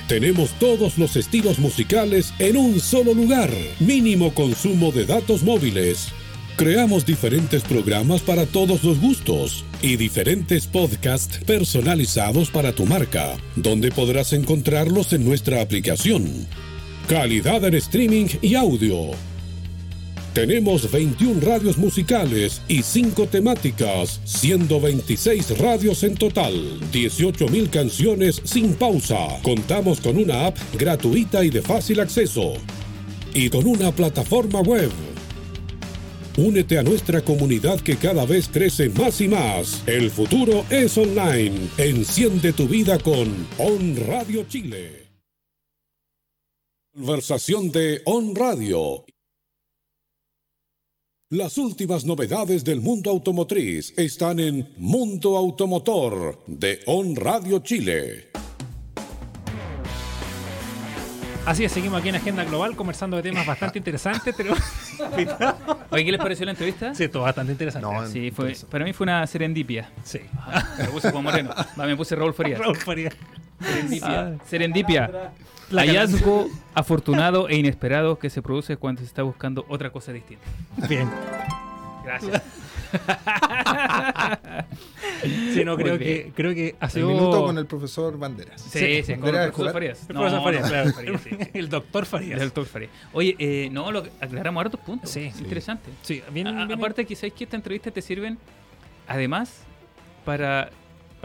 Tenemos todos los estilos musicales en un solo lugar. Mínimo consumo de datos móviles. Creamos diferentes programas para todos los gustos y diferentes podcasts personalizados para tu marca, donde podrás encontrarlos en nuestra aplicación. Calidad en streaming y audio. Tenemos 21 radios musicales y 5 temáticas, siendo 26 radios en total, 18.000 canciones sin pausa. Contamos con una app gratuita y de fácil acceso. Y con una plataforma web. Únete a nuestra comunidad que cada vez crece más y más. El futuro es online. Enciende tu vida con On Radio Chile. Conversación de On Radio. Las últimas novedades del mundo automotriz están en Mundo Automotor de On Radio Chile. Así es, seguimos aquí en Agenda Global conversando de temas bastante interesantes, pero Oye, ¿qué les pareció la entrevista? sí, esto bastante interesante. No, Sí, fue, para mí fue una serendipia. Sí. Me puse como moreno. Me puse Raúl Farías. Raúl Farías. Serendipia. Serendipia. La Hallazgo afortunado e inesperado que se produce cuando se está buscando otra cosa distinta. Bien. Gracias. Sí, no, creo que, creo que ha El sido... minuto con el profesor Banderas. Sí, sí, con el profesor. Farías. El profesor Farías, no, claro. Farías, sí. El doctor Farías. El doctor Farías. Oye, eh, no, lo aclaramos hartos puntos. Sí. Sí. Interesante. Sí, bien, A- bien- aparte sabéis que esta entrevista te sirven además para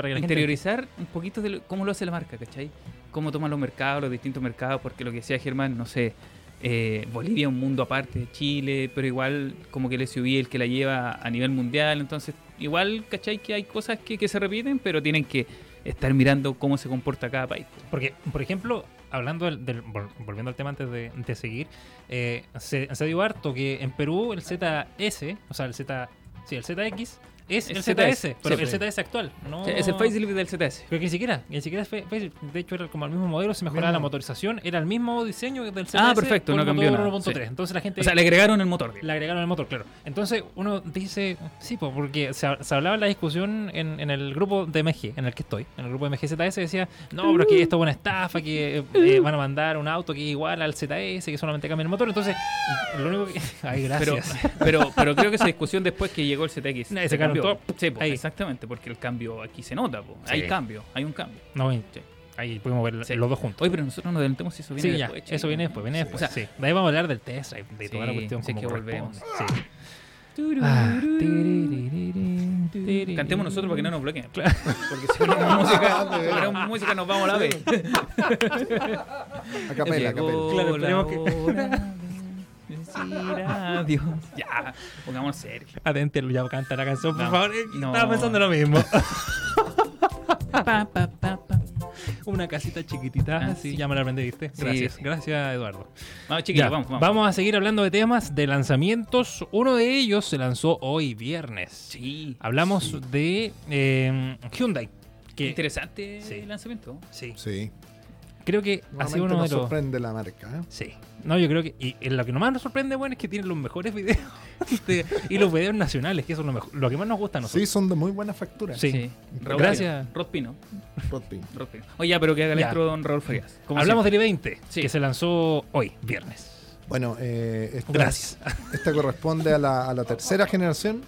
para que la gente- interiorizar un poquito de lo- cómo lo hace la marca, ¿cachai? Cómo toman los mercados, los distintos mercados, porque lo que decía Germán, no sé, eh, Bolivia es un mundo aparte, Chile, pero igual como que el SUV el que la lleva a nivel mundial, entonces igual, ¿cachai? Que hay cosas que, que se repiten, pero tienen que estar mirando cómo se comporta cada país. Porque, por ejemplo, hablando del, del- vol- volviendo al tema antes de, de seguir, eh, se, se dio harto que en Perú el ZS, o sea, el Z, sí, el ZX es el, El ZS, ZS, pero sí, el pues. ZS actual. No, Es el facelift del ZS. Pero que ni siquiera, ni siquiera es. De hecho, era como el mismo modelo, se mejoraba la motorización, era el mismo diseño del ZS. Ah, perfecto, no cambió motor nada, 1.3. sí. Entonces la gente O sea, le agregaron el motor. le agregaron el motor, claro. Entonces uno dice, sí, pues porque se, se hablaba en la discusión en, en el grupo de MG, en el que estoy, en el grupo de MGZS, decía, no, pero que esto es una estafa, que eh, van a mandar un auto que es igual al ZS, que solamente cambia el motor. Entonces, lo único que... Ay, Pero, gracias. pero, pero creo que esa discusión después que llegó el ZX. No, se cambió todo. Sí, po, Ahí. exactamente, porque el cambio aquí se nota. po. Hay cambio, hay un cambio. No, ahí podemos ver Sí. los dos juntos. Oye, pero nosotros nos adelantamos si eso viene Sí, ya, después. eso viene después, viene Sí. después. O sea, sí. De ahí vamos a hablar del test drive, de toda la cuestión sí, como que volvemos. Sí. Ah, tiririrí, Cantemos nosotros para que no nos bloqueen. Claro. Porque si ponemos música, ponemos música nos vamos a la vez. A capela, a capela. Claro, la esperemos que- decir adiós. Ya, pongamos serio. Atente, ya canta la canción, por No, favor. Eh, no. Estaba pensando lo mismo. Pa, pa, pa, pa. Una casita chiquitita. Ah, sí, sí. ya me la aprendí, ¿viste? Sí, Gracias, sí. gracias, Eduardo. Vamos, chiquillos, Ya, vamos, vamos. a seguir hablando de temas de lanzamientos. Uno de ellos se lanzó hoy viernes. Sí. Hablamos de eh, Hyundai. Que Interesante Sí. el lanzamiento. sí, Sí. creo que ha sido Nuevamente uno de nos los. sorprende la marca. ¿eh? Sí. No, yo creo que. Y, y lo que más nos sorprende, bueno, es que tienen los mejores videos. de- y los videos nacionales, que es lo, mejor, lo que más nos gusta a Sí, nosotros. son de muy buena factura. Sí. Raúl Gracias. Pino. Rod Pino. Rod Pin. Rod Pino. Oye, pero que haga el intro don Raúl Farías. Como Hablamos siempre. del i20, Sí. que se lanzó hoy, viernes. Bueno, eh, esta, Gracias. esta corresponde a la, a la tercera generación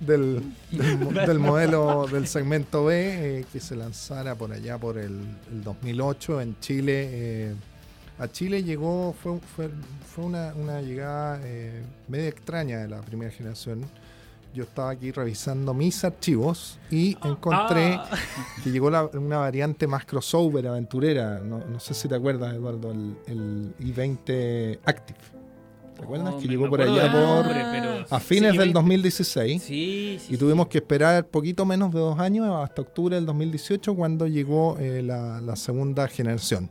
del, del modelo del segmento B eh, que se lanzara por allá por el, el 2008 en Chile. eh, a Chile llegó, fue, fue, fue una, una llegada eh, media extraña de la primera generación. Yo estaba aquí revisando mis archivos y encontré Ah. que llegó la- una variante más crossover, aventurera. No, no sé si te acuerdas, Eduardo, el, el i20 Active. ¿Te acuerdas? Oh, que llegó por allá del por nombre, pero- a fines Sí, del ve- 2016. Sí, sí. Y tuvimos que esperar poquito menos de dos años, hasta octubre del 2018, cuando llegó eh, la, la segunda generación.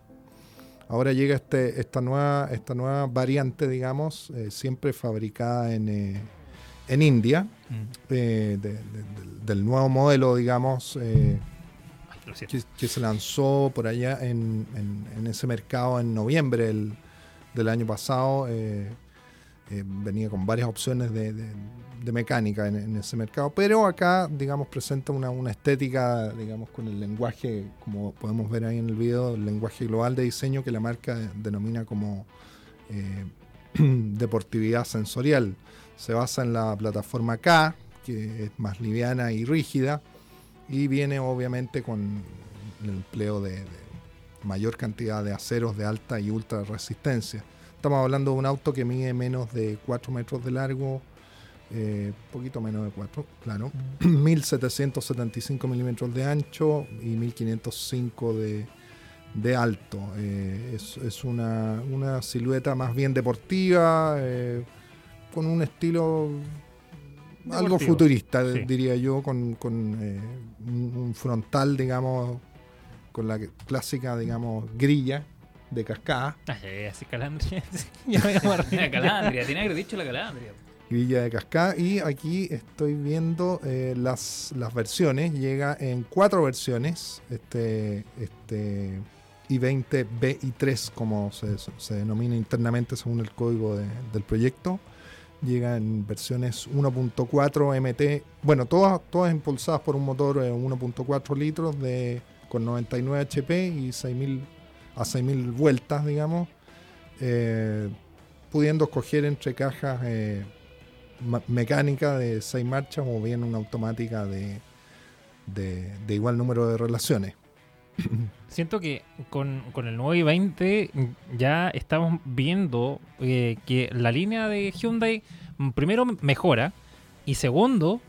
Ahora llega este, esta, nueva, esta nueva variante, digamos, eh, siempre fabricada en, eh, en India, Mm. eh, de- de- del- del nuevo modelo, digamos, Ay, que, que se lanzó por allá en, en- en ese mercado en noviembre del, del año pasado. venía con varias opciones de, de- mecánica en, en ese mercado, pero acá, digamos, presenta una, una estética, digamos, con el lenguaje, como podemos ver ahí en el video, el lenguaje global de diseño que la marca denomina como eh, deportividad sensorial. Se basa en la plataforma K, que es más liviana y rígida, y viene obviamente con el empleo de, de mayor cantidad de aceros de alta y ultra resistencia. Estamos hablando de un auto que mide menos de 4 metros de largo, eh, poquito menos de 4, claro, 1775 milímetros de ancho y 1505 de, de alto. Eh, es es una, una silueta más bien deportiva, eh, con un estilo algo futurista, sí. diría yo, con, con, eh, un, un frontal, digamos, con la clásica, digamos, grilla de cascada, Ay, así calandria. ya me calandria, tiene que haber dicho la calandria. Grilla de cascada, y aquí estoy viendo eh, las, las versiones, llega en cuatro versiones, este, este i20 B y 3 como se, se denomina internamente según el código de- del proyecto. Llega en versiones 1.4 MT, bueno, todas, todas impulsadas por un motor eh, 1.4 litros de, con 99 HP y 6000 a 6000 vueltas, digamos, eh, pudiendo escoger entre cajas eh, mecánica de 6 marchas o bien una automática de, de, de igual número de relaciones. Siento que con, con el nuevo i20 ya estamos viendo eh, que la línea de Hyundai mm, primero mejora y segundo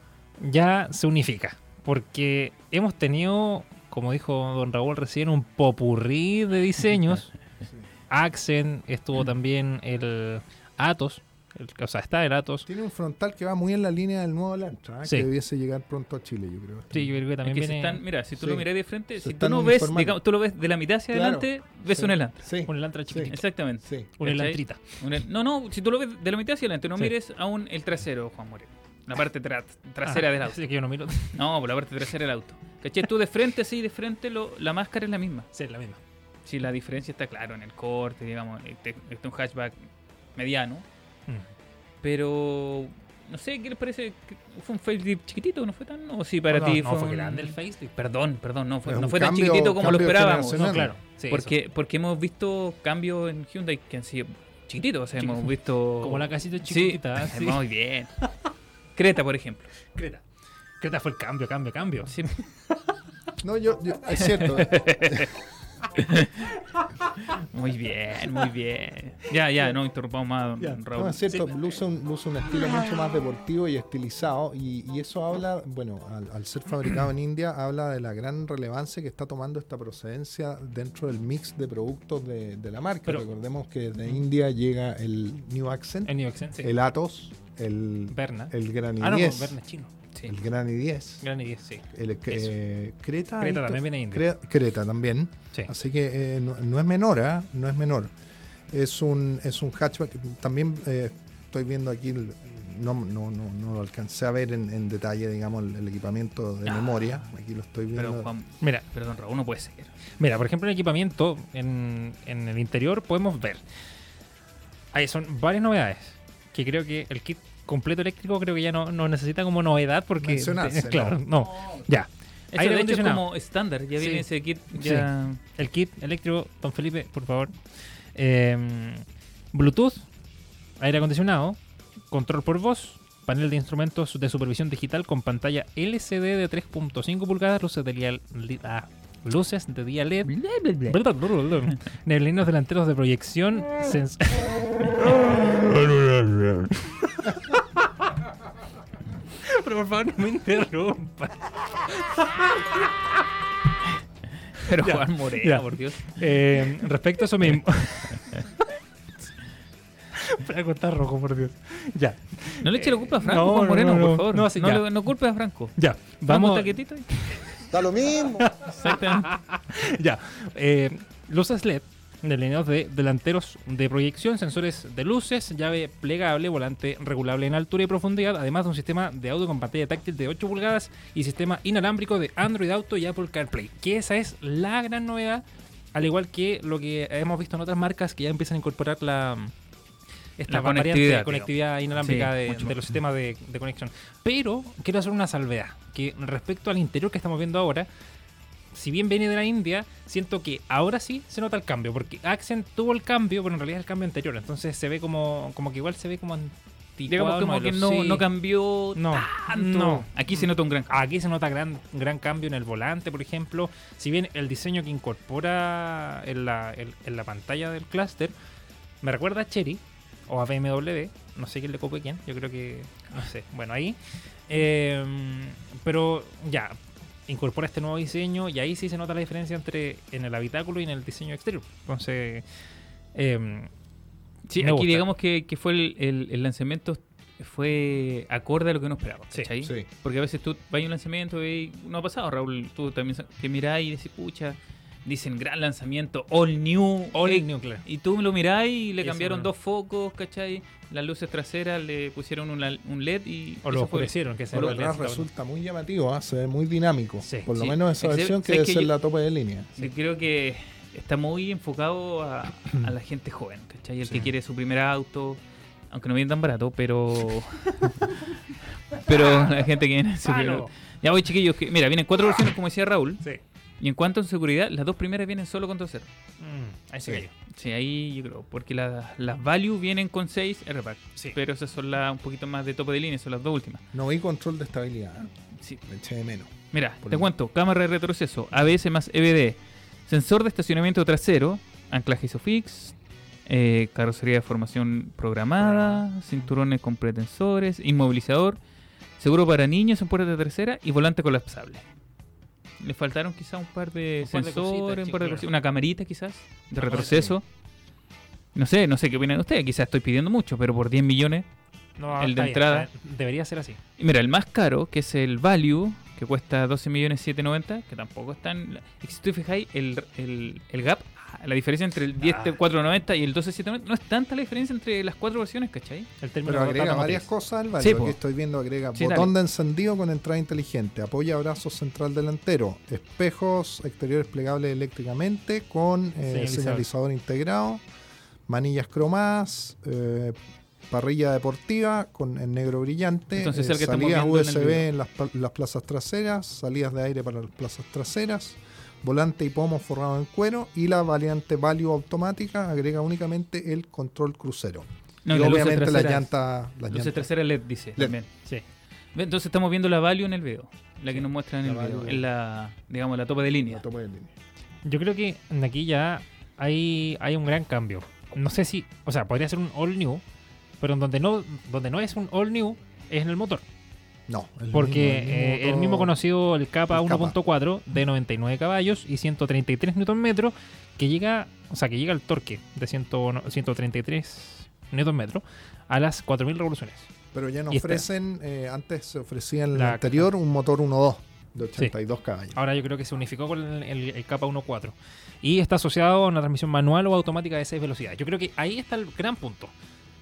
ya se unifica. Porque hemos tenido, como dijo don Raúl recién, un popurrí de diseños. Accent, estuvo también el Atos, el- o sea, está el Atos. Tiene un frontal que va muy en la línea del nuevo Elantra, ¿eh? Sí. que debiese llegar pronto a Chile, yo creo. Sí, yo creo que Es también que viene están, mira, si tú Sí. lo miras de frente, Se si tú no ves, digamos, tú lo ves de la mitad hacia Claro. adelante, ves Sí. un Elantra. Sí, un Elantra chiquitito, Exactamente. sí. un ¿Cachai? Elantrita. Un el- no, no, si tú lo ves de la mitad hacia adelante, no Sí. mires aún el trasero, Juan Moreno. La parte tra- trasera Ah, del auto. sí, que yo no miro. No, por la parte trasera del auto. ¿Cachai? Tú de frente, así, de frente, lo- la máscara es la misma. Sí, la misma. Sí, la diferencia está claro en el corte, digamos, este, este es un hatchback mediano, Mm. pero no sé, ¿qué les parece? ¿Que ¿Fue un facelift chiquitito? ¿No fue tan? ¿O sí, para no, ti no, fue un- grande el facelift. Perdón, perdón, no fue, no fue tan cambio- chiquitito como lo esperábamos. No, claro. Sí, eso. porque, porque hemos visto cambios en Hyundai que han sido chiquititos, o sea, hemos visto... Como la casita Sí, chiquitita. Sí, muy bien. Creta, por ejemplo. Creta. Creta fue el cambio, cambio, cambio. Sí, No, yo, yo- es cierto. muy bien, muy bien. Ya, ya, no interrumpamos más, Ya. don No, Raúl. es cierto, luce, un, luce un estilo mucho más deportivo y estilizado y, y eso habla, bueno, al, al ser fabricado en India, habla de la gran relevancia que está tomando esta procedencia dentro del mix de productos de, de la marca. Pero- Recordemos que de India llega el New Accent, En New Accent, sí. el Atos, el, Berna. el Gran ah, no, i10, Berna chino. Sí. el Gran i10, Gran idea, sí. el eh, Creta, Creta también viene. Cre- Creta también. Sí. Así que eh, no, no es menor, ¿ah? no es menor. Es un, es un hatchback. También eh, estoy viendo aquí, el- no, no, no, no lo alcancé a ver en, en detalle, digamos, el, el equipamiento de Ah. memoria. Aquí lo estoy viendo. Pero, Juan, Mira, pero don Raúl no puede ser. mira, por ejemplo, en equipamiento, en, en el interior podemos ver. Ahí son varias novedades. Que creo que el kit completo eléctrico creo que ya no, no necesita como novedad porque. Claro, no. Ya. Eso Aire de hecho es acondicionado. como estándar, ya Sí. viene ese kit ya... El kit eléctrico, don Felipe, por favor. Eh, Bluetooth, aire acondicionado, control por voz, panel de instrumentos de supervisión digital con pantalla LCD de 3.5 pulgadas, luces de día, ah, luces de día LED, neblinos delanteros de proyección, sens- Pero por favor no me interrumpa. Pero Ya, Juan Moreno, ya. por Dios. Eh, respecto a eso mismo. Franco está rojo, por Dios. Ya. No le eche la culpa a Franco, no, Juan no, Moreno, no, no. por favor. No, No, sí, ya. le- no culpes a Franco. Ya. Vamos. Vamos. está lo mismo. Exactamente. Ya. Eh, luces LED, delineados de delanteros de proyección, sensores de luces, llave plegable, volante regulable en altura y profundidad, además de un sistema de audio con pantalla táctil de 8 pulgadas y sistema inalámbrico de Android Auto y Apple CarPlay. Que esa es la gran novedad, al igual que lo que hemos visto en otras marcas que ya empiezan a incorporar la esta La variante conectividad, de conectividad inalámbrica Sí, de, los sistemas de, de conexión. Pero quiero hacer una salvedad, que respecto al interior que estamos viendo ahora, si bien viene de la India, siento que ahora sí se nota el cambio, porque Accent tuvo el cambio, pero en realidad es el cambio anterior, entonces se ve como, como que igual se ve como Digamos como que no, sí. no cambió No, tanto. no. Aquí se nota un gran cambio. Aquí se nota gran, gran cambio en el volante, por ejemplo. Si bien el diseño que incorpora en la, en- en la pantalla del clúster me recuerda a Cherry o a BMW. No sé quién le copie quién. Yo creo que. No sé. Bueno, ahí. Eh, pero ya. Incorpora este nuevo diseño y ahí sí se nota la diferencia entre en el habitáculo y en el diseño exterior. Entonces. eh, Sí, aquí gusta. digamos que, que fue el, el- el lanzamiento fue acorde a lo que uno esperaba. Sí, sí. Porque a veces tú vas a un lanzamiento y no ha pasado, Raúl. Tú también que mirás y decís, pucha, dicen gran lanzamiento, all new. All eh, new, claro. Y tú lo mirás y le Y cambiaron dos focos, ¿cachai? Las luces traseras le pusieron un, un LED y. O lo oscurecieron, que se ve atrás resulta muy llamativo, ¿ah? se ve muy dinámico. Sí, Por lo sí. menos esa Es versión que ¿sabes debe ser la tope de línea. Yo creo que está muy enfocado a, a la gente joven, ¿cachai? El Sí. que quiere su primer auto, aunque no viene tan barato, pero. pero la gente que viene. su Palo. primer- Ya voy, chiquillos. Que, mira, vienen cuatro versiones, como decía Raúl. Sí. Y en cuanto a seguridad, las dos primeras vienen solo con 2.0. Mm, ahí se cayó. Sí, ahí yo creo. Porque la- las Value vienen con 6 RPAC. Sí. Pero esas son las un poquito más de tope de línea, son las dos últimas. No vi control de estabilidad, ¿eh? Sí. me eché de menos. Mira, Por te cuento, cámara de retroceso, ABS más EBD, sensor de estacionamiento trasero, anclaje ISOFIX, eh, carrocería de formación programada, cinturones con pretensores, inmovilizador, seguro para niños en puerta trasera y volante colapsable. Le faltaron quizás un par de Un par de sensores, cositas, un par de claro. cosi- una camarita quizás de retroceso. No sé, no sé qué opinan ustedes, quizás estoy pidiendo mucho, pero por 10 millones No, El de entrada. bien. Debería ser así. y mira, el más caro, que es el Value, que cuesta 12.790.000, que tampoco es tan... y Si tú fijáis, el, el, el gap, la diferencia entre el 10.490 y el 12.790, no es tanta la diferencia entre las cuatro versiones, ¿cachai? El término Pero agrega varias motriz. cosas, Álvaro. Sí, po. estoy viendo, agrega Sí, botón dale. de encendido con entrada inteligente, apoya brazo central delantero, espejos exteriores plegables eléctricamente con eh, Señalizador. señalizador integrado, manillas cromadas, eh, parrilla deportiva con en negro brillante, Entonces, el que salidas en el USB en, las, las plazas traseras, salidas de aire para las plazas traseras, volante y pomo forrado en cuero y la variante Value automática agrega únicamente el control crucero. No, y las luces obviamente la llanta, la Luces traseras LED dice LED. también. Sí. Entonces estamos viendo la Value en el video, la que Sí, nos muestra en la el video, en la, digamos, la tope de línea. La tope de línea. Yo creo que de aquí ya hay, hay un gran cambio. No sé si, o sea, podría ser un all new, pero en donde no, donde no es un all new es en el motor. No, el Porque mismo- eh, el mismo motor- conocido, el Kappa El Kappa. 1.4 de 99 caballos y 133 Nm, que llega, o sea, que llega al torque de 100 no, 133 Nm a las 4000 revoluciones. Pero ya no y ofrecen, eh, antes se ofrecía en el La anterior un motor 1.2 de 82 caballos. Ahora yo creo que se unificó con el, el, el Kappa 1.4 y está asociado a una transmisión manual o automática de 6 velocidades. Yo creo que ahí está el gran punto.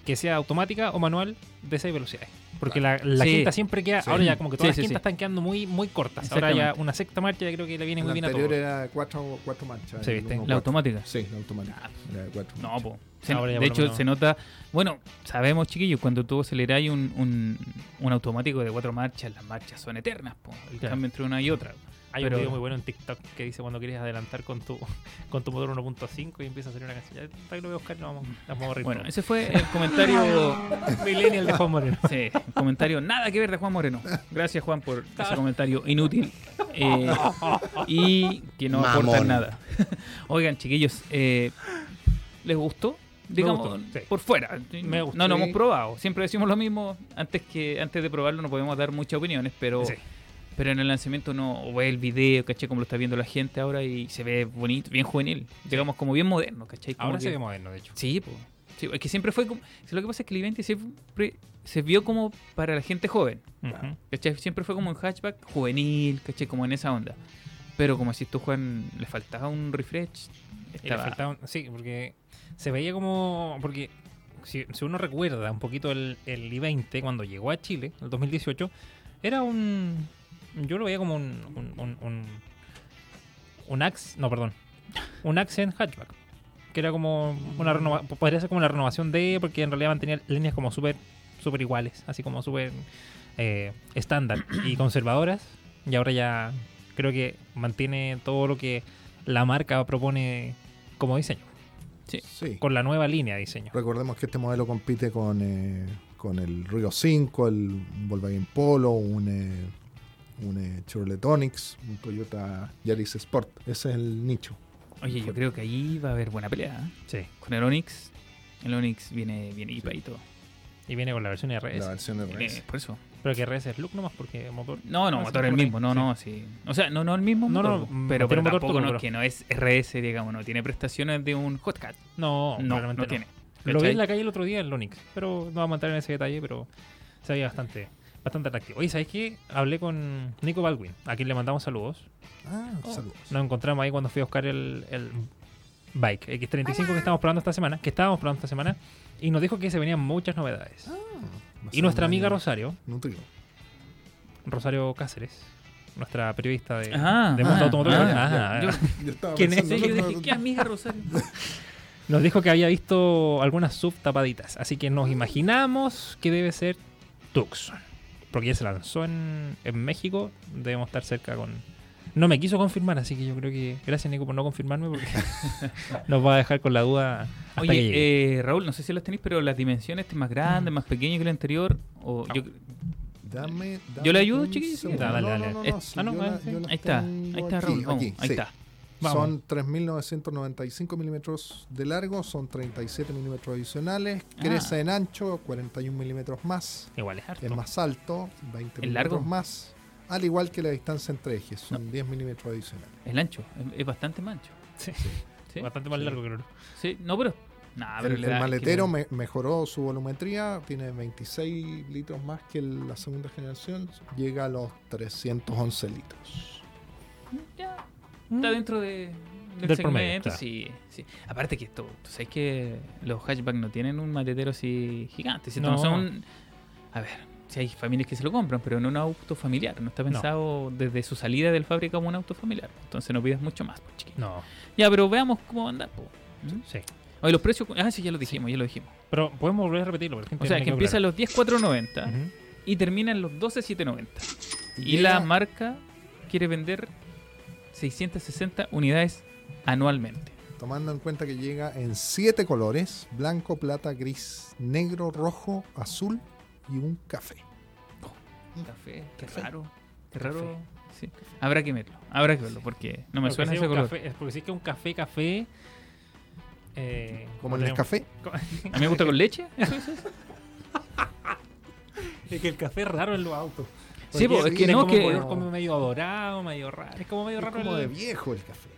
Que sea automática o manual de 6 velocidades. Porque la, la Sí. quinta siempre queda. Sí. Ahora ya como que todas Sí, las quintas sí. están quedando muy, muy cortas. Ahora ya una sexta marcha ya creo que le viene muy bien a anterior todos. era de 4 cuatro marchas. Sí, el ¿viste? 1.4. La automática. Sí, la automática. Era de cuatro No, po. Se- Ahora ya de hecho, menos- se nota. Bueno, sabemos, chiquillos, cuando tú aceleráis un, un, un automático de cuatro marchas, las marchas son eternas, po. El Claro. cambio entre una y otra. Hay pero- un video muy bueno en TikTok que dice cuando quieres adelantar con tu con tu motor 1.5 y empieza a salir una canción. Ya está, lo voy a buscar, no vamos, nos vamos a reír. Bueno, ese fue el comentario. Millennial de Juan Moreno. Sí, comentario nada que ver de Juan Moreno. Gracias, Juan, por ese comentario inútil eh, y que no aporta Mamón. nada. Oigan, chiquillos, eh, ¿les gustó? Digamos, gustó, sí. por fuera. Me gustó. no Sí. hemos probado. Siempre decimos lo mismo. Antes que antes de probarlo no podemos dar muchas opiniones, pero Sí. Pero en el lanzamiento no ve el video, ¿cachai? Como lo está viendo la gente ahora y se ve bonito, bien juvenil. Digamos, como bien moderno, ¿cachai? Como Ahora que- se ve moderno, de hecho. Sí. Sí, es que siempre fue como. Lo que pasa es que el i20 siempre se vio como para la gente joven. Ujú. ¿Cachai? Siempre fue como un hatchback juvenil, ¿cachai? Como en esa onda. Pero como si tú Juan, le faltaba un refresh. Y le estaba- faltaba un- sí, porque se veía como. Porque si, si uno recuerda un poquito el, el i20 cuando llegó a Chile, en el 2018, era un. Yo lo veía como un. Un, un, un, un Axe. No, perdón. Un Accent hatchback. Que era como una renovación. Podría ser como una renovación de. Porque en realidad mantenía líneas como súper súper iguales. Así como súper eh, estándar y conservadoras. Y ahora ya creo que mantiene todo lo que la marca propone como diseño. Sí. Con la nueva línea de diseño. Recordemos que este modelo compite con, eh, con el Rio 5, el Volkswagen Polo, un, eh, un eh, Chevrolet Onix, un Toyota Yaris Sport. Ese es el nicho. Oye, yo creo que ahí va a haber buena pelea. ¿eh? Sí. Con el Onix. El Onix viene, viene IPA y todo. Y viene con la versión RS. La versión Viene- RS. por eso. Pero que RS es look nomás porque motor. No, no, motor el por ahí, mismo. No, sí. no, sí. O sea, no, no el mismo No, motor, no, mm, pero, pero motor tampoco no, que no es RS, digamos, no tiene prestaciones de un Hotcat. No, No, realmente no tiene. Lo vi en la calle el otro día en Lonix, pero no vamos a entrar en ese detalle, pero se veía bastante, bastante atractivo. Oye, ¿sabes qué? Hablé con Nico Baldwin, a quien le mandamos saludos. Ah, saludos. Nos encontramos ahí cuando fui a buscar el, el bike X35 que estamos probando esta semana, que estábamos probando esta semana, y nos dijo que se venían muchas novedades. Va a y nuestra amiga Rosario, nutrido. Rosario Cáceres, nuestra periodista de, Ah, de Mundo ah, Automotor, ah, ah, yo- Yo estaba ¿Quién es? yo en dije, ¿qué amiga Rosario? nos dijo que había visto algunas sub tapaditas, así que nos imaginamos que debe ser Tucson, porque ya se lanzó en, en México, debemos estar cerca con... No me quiso confirmar, así que yo creo que... Gracias Nico por no confirmarme, porque nos va a dejar con la duda hasta que llegue. Oye, eh, Raúl, no sé si las tenéis, pero las dimensiones este es más grande, más pequeño que el anterior. O yo, Dame, dame ¿Yo le ayudo, chiquillos? No, dale. no, no, Eh, no, sí, ah, no, yo ah, la- yo ahí está, ahí está Raúl, aquí, ahí sí. está. Vamos. Son 3.995 milímetros de largo, son 37 milímetros adicionales, Ah. crece en ancho, 41 milímetros más, Igual es harto. es más alto, 20 ¿El milímetros más, al igual que la distancia entre ejes, son 10 milímetros adicionales. El ancho, es, es bastante mancho. Sí. ¿sí? Bastante más Sí. largo que el otro. Sí, no, pero. Nah, pero el el maletero que- me- mejoró su volumetría, tiene 26 litros más que el- la segunda generación, llega a los 311 litros. Ya, está dentro de, del, segmento, sí, sí. Aparte que esto, tú sabes que los hatchback no tienen un maletero así gigante. Si No. no. son. A ver, si hay familias que se lo compran, pero en un auto familiar. No está No. pensado desde su salida del fábrica como un auto familiar. Entonces no pidas mucho más, pues, chiquillo. No, Ya, pero veamos cómo anda. po. ¿Mm? sí. Oye, los precios. Ah, sí, ya lo dijimos, ya lo dijimos. Pero podemos volver a repetirlo. porque O sea, que empieza claro. los 10,490 Ujú. y termina en los 12,790. Y Llega- la marca quiere vender 660 unidades anualmente. Tomando en cuenta que llega en 7 colores, blanco, plata, gris, negro, rojo, azul y un café. Café, qué Café. raro. Qué raro. Sí. Habrá que verlo, habrá que verlo porque no me Porque suena si es ese un color. café- es porque si es que un café, café. Eh, Como el café. A mí me gusta con leche. Eso es eso. Es que el café es raro en los autos. Sí, Porque po, es que no, como que- un color como medio dorado, medio raro. Es como medio Es raro. como de el... viejo el café.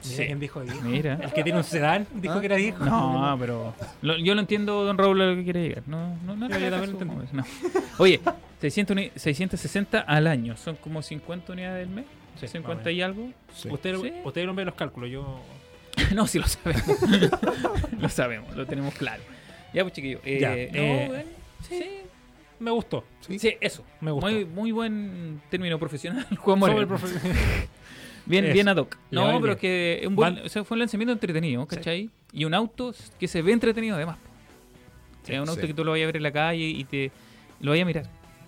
Sí. quién dijo viejo. Mira. El que tiene un sedán dijo Ah. que era viejo. No, pero lo- yo lo entiendo, don Raúl, a lo que quiere llegar. No, no, no, Yo le haga también lo entendí. no. Oye, 600 uni- 660 al año. Son como 50 unidades del mes. Sí, 50 más o y algo. Sí. Usted, Sí. usted no ve los cálculos, yo. no, sí lo sabemos. lo sabemos, lo tenemos claro. Ya, pues chiquillo. eh, Ya, no, eh, bueno, sí. Me gustó. Sí. Sí, eso. Me gustó. Muy, muy buen término profesional, Juan Moreno. Bien, Eso. bien ad hoc. Le No, pero es que un buen, o sea, fue un lanzamiento entretenido, ¿cachai? Y un auto que se ve entretenido además. es un auto sí. que tú lo vayas a ver en la calle y te lo vayas a mirar.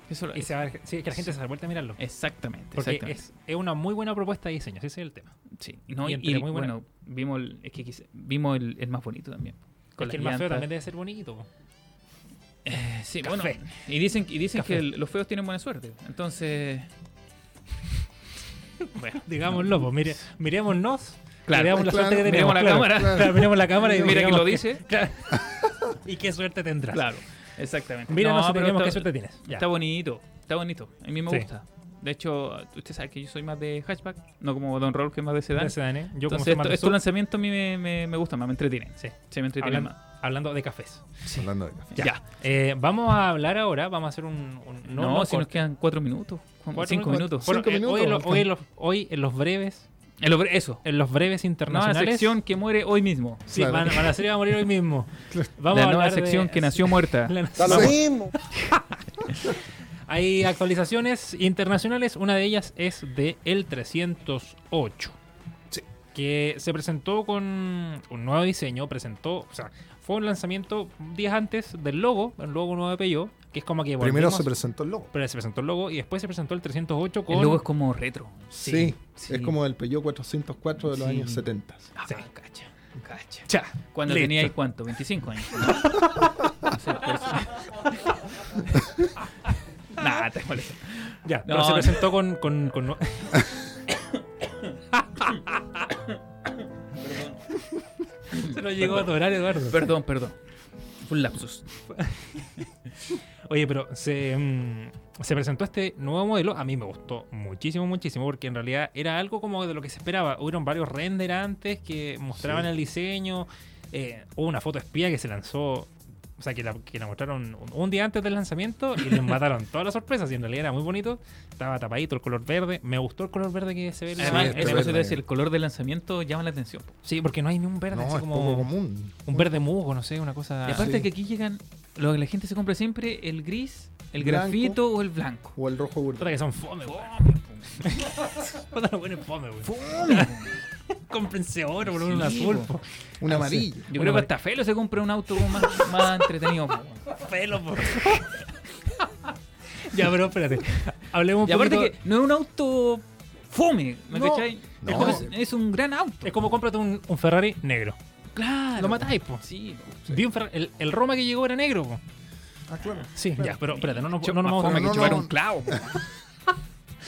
Eso y se va a- sí, que la gente se da vuelta a mirarlo. Exactamente. Porque exactamente. es, es una muy buena propuesta de diseño, ese es el tema. Sí, no, y y, entre y, muy bueno, vimos el, es que quise- vimos el, el más bonito también. Es que el más feo también debe ser bonito. Eh, sí, Café. bueno. Y dicen, y dicen Café. que el- los feos tienen buena suerte. Entonces, Bueno, digámoslo, pues mire, mirémonos. Claro, miremos la claro, suerte que miremos la claro. cámara. Claro, miremos la cámara y Mira que lo dice. claro. y qué suerte tendrás. claro, exactamente. Míranos No, y pero qué suerte tienes. Ya. Está bonito, está bonito. A mí me Sí. gusta. De hecho, usted sabe que yo soy más de hatchback, no como Don Roll, que es más de sedán. De sedán, ¿eh? Yo como Entonces, soy más esto- de estos lanzamientos a mí me, me, me gustan más, me entretienen. Sí. Sí, me entretienen hablando, más. hablando de cafés. Hablando de café. Ya. Ya. Eh, vamos a hablar ahora, vamos a hacer un... un- No, no si nos quedan cuatro minutos. como Cuatro cinco minutos. Bueno, Cinco eh, minutos, Hoy, los- hoy en los- hoy en los breves, En lo bre- eso. en los breves Nueva internacionales... sección que muere hoy mismo. Sí, Claro. van, van a ser va a morir hoy mismo. Vamos la a nueva de- sección que nació muerta. La- Vamos. Hay actualizaciones internacionales, una de ellas es de el 308. Sí. Que se presentó con un nuevo diseño, presentó, o sea, fue un lanzamiento días antes del logo, el logo nuevo de Peugeot, que es como que Primero se presentó el logo. pero se presentó el logo y después se presentó el 308 con El logo es como retro. Sí, sí. es como el Peugeot 404 de los Sí. años 70. Ah, Sí. cacha, cacha. Cha. Cuando tenía ahí cuánto, 25 años. No sé. Nah, te molesta. Ya, No, pero se no. presentó con, con, Se lo llegó a atorar Eduardo. Perdón, perdón. Fue un lapsus. Oye, pero se, mm, se presentó este nuevo modelo. A mí me gustó muchísimo, muchísimo, porque en realidad era algo como de lo que se esperaba. Hubieron varios render antes que mostraban el diseño. Eh, hubo una foto espía que se lanzó. O sea, que la, que la mostraron un, un día antes del lanzamiento y les mataron todas las sorpresas. Y en realidad era muy bonito. Estaba tapadito el color verde. Me gustó el color verde que se ve Además, verde. decir, el color del lanzamiento llama la atención. Sí, porque no hay ni un verde No, así es como. poco común. Un verde musgo, no sé, una cosa. Y aparte sí. que aquí llegan, lo que la gente se compra siempre, el gris, el Blanco. grafito o el blanco. O el rojo burdo. Que son fome, weón. Bueno es fome. Cómprense oro por un Sí, azul, po. Un amarillo. Yo creo que hasta Felo se compra un auto más, más entretenido. po. Pelo, po. ya, pero espérate. Hablemos un Y aparte poquito- que no es un auto fome, ¿me No, cachai? no. Es, como- es un gran auto. Es como cómprate un, un Ferrari negro. Claro. Lo matáis, po. Sí, po. Vi un Ferrari- el, el Roma que llegó era negro, po. Ah, claro. Sí, ya, pero espérate, no, nos no nos vamos a fome que no, chupar no. un clavo. po.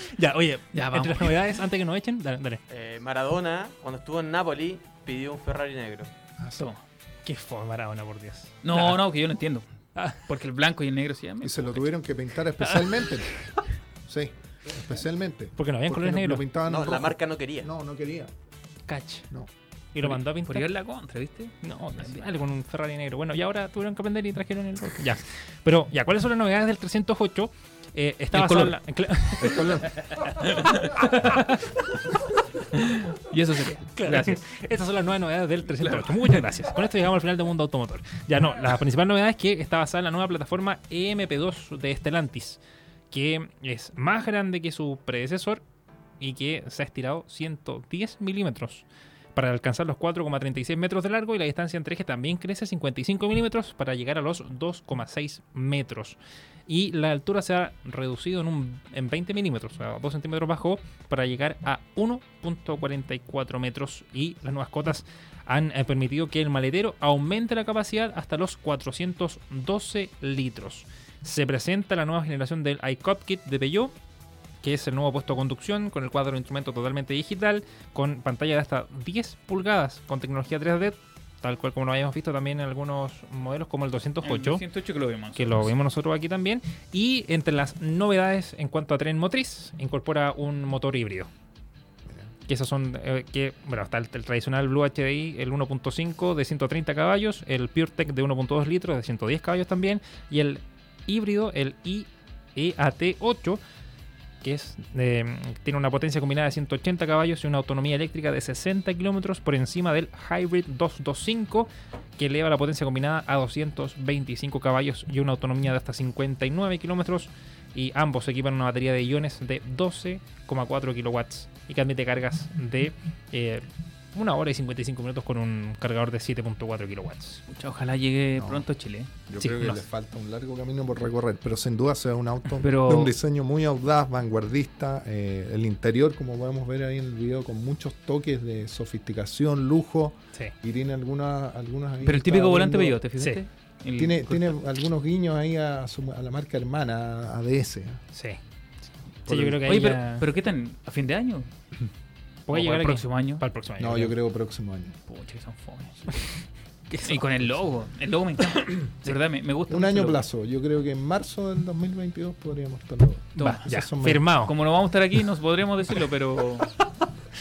Ya, oye, Ya, entre vamos. las novedades, antes que nos echen, dale, dale. Eh, Maradona, cuando estuvo en Napoli, pidió un Ferrari negro. Toma. Qué fome, Maradona, por Dios. No, no, que yo no entiendo. Ah. Porque el blanco y el negro sí. Y se lo tuvieron que pintar especialmente. Sí, especialmente. Porque no habían colores no- negros. No, la marca no quería. No, no quería. Cach. No. Y lo mandó a pintar. Por ir la contra, ¿viste? No, dale con un Ferrari negro. Bueno, y ahora tuvieron que aprender y trajeron el rojo. Ya. Pero, ya, ¿cuáles son las novedades del 308? Eh, está El basado color. en la- en cla- El color. Y eso sería. Claro. Gracias. Estas son las nuevas novedades del 308. Muchas gracias. Con esto llegamos al final del mundo automotor. Ya no, la principal novedad es que está basada en la nueva plataforma EMP2 de Stellantis, que es más grande que su predecesor y que se ha estirado 110 milímetros para alcanzar los 4,36 metros de largo y la distancia entre ejes también crece 55 milímetros para llegar a los 2,6 metros. Y la altura se ha reducido en, un, en 20 milímetros, o sea, 2 centímetros bajo, para llegar a 1.44 metros. Y las nuevas cotas han eh, permitido que el maletero aumente la capacidad hasta los 412 litros. Se presenta la nueva generación del iCopkit de Peugeot, que es el nuevo puesto de conducción con el cuadro de instrumento totalmente digital, con pantalla de hasta 10 pulgadas con tecnología 3D, tal cual como lo habíamos visto también en algunos modelos como el 208 108 que lo vimos. que lo vimos nosotros aquí también. Y entre las novedades en cuanto a tren motriz, incorpora un motor híbrido. Que esos son, eh, que, bueno, está el, el tradicional Blue HDI, el 1.5 de 130 caballos, el PureTech de 1.2 litros de 110 caballos también, y el híbrido, el IEAT8, que es, eh, tiene una potencia combinada de 180 caballos y una autonomía eléctrica de 60 kilómetros por encima del Hybrid 225, que eleva la potencia combinada a 225 caballos y una autonomía de hasta 59 kilómetros. Y ambos equipan una batería de iones de 12,4 kilowatts y que admite cargas de eh, una hora y 55 minutos con un cargador de 7.4 kilowatts. Ojalá llegue No. pronto a Chile. Yo Sí, creo que no. le falta un largo camino por recorrer, pero sin duda sea un auto Pero- de un diseño muy audaz, vanguardista. eh, el interior, como podemos ver ahí en el video, con muchos toques de sofisticación, lujo, Sí. y tiene algunas algunas Pero el típico volante viendo- Peugeot, ¿te fijaste? El- Tiene, tiene algunos guiños ahí a, su- a la marca hermana, a ADS. Sí. Sí, yo creo que Oye, pero, ya pero ¿qué tan? ¿A fin de año? puede ¿O llegar para el próximo año? Para el próximo año. No, yo creo próximo año. Pucha, que son fome. Y con el logo. El logo me encanta. De verdad, me, me gusta. Un año logo. plazo. Yo creo que en marzo del 2022 podríamos tenerlo. Toma, ya, firmado. Como no vamos a estar aquí, nos podremos decirlo, pero.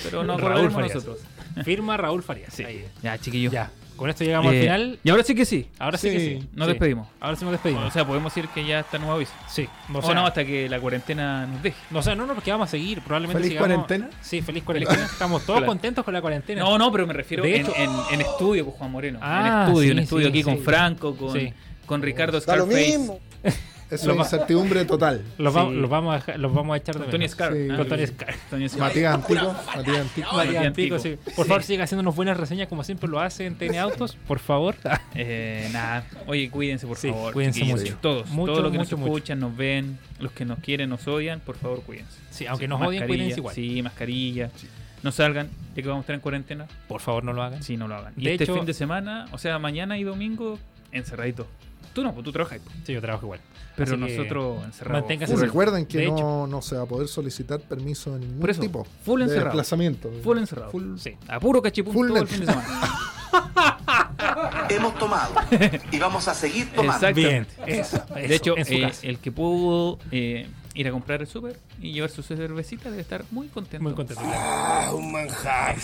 Pero no Raúl nosotros. Firma Raúl Farías. Sí. Ahí. Ya, chiquillos. Ya. Con esto llegamos Eh, al final. Y ahora sí que sí. Ahora sí, que sí. Nos Sí. despedimos. Ahora sí nos despedimos. O sea, podemos decir que ya está nuevo aviso. sí. O O, sea, no, hasta que la cuarentena nos deje. No, o sea, no, no, porque vamos a seguir. Probablemente ¿Feliz sigamos- cuarentena? Sí, feliz cuarentena. Estamos todos Claro. contentos con la cuarentena. No, no, pero me refiero De en, hecho- en, en estudio con Juan Moreno. Ah, en estudio, sí, en estudio sí, aquí sí. con Franco, con, Sí. con Ricardo Da lo Scarface. mismo. Eso es incertidumbre total. Los, Sí. va- los vamos a los vamos a echar de Tony menos. Scar. Sí. Ah, Con Tony Scar. Tony Scar. Matías Antico. Matías Antico. Matías Antico, sí. Por favor, siga haciéndonos buenas reseñas como siempre lo hace en TN Autos, por favor. Eh, nada, oye, cuídense por Sí, favor. cuídense mucho. Todos, Mucho, todos los que mucho, nos mucho. escuchan, nos ven, los que nos quieren, nos odian, por favor, cuídense. Sí, aunque Sí, nos odien, mascarilla, cuídense igual. Sí, mascarilla. No salgan, ya que vamos a estar en cuarentena. Por favor, no lo hagan. Sí, no lo hagan. Y De este hecho- fin de semana, o sea, mañana y domingo, encerradito. Tú no, pues tú trabajas, pues. Sí, yo trabajo igual. pero Así nosotros encerrados. manténgase full, recuerden que De no, hecho. no se va a poder solicitar permiso de ningún Por eso, tipo full de encerrado. desplazamiento. full encerrado. Full- Sí. A puro cachipún Full todo el fin de semana. Hemos tomado y vamos a seguir tomando. Exactamente. Bien, eso, eso, De hecho, en su eh, casa. el que pudo eh, ir a comprar el súper y llevar su cervecita debe estar muy contento. Muy contento. Ah, un manjar.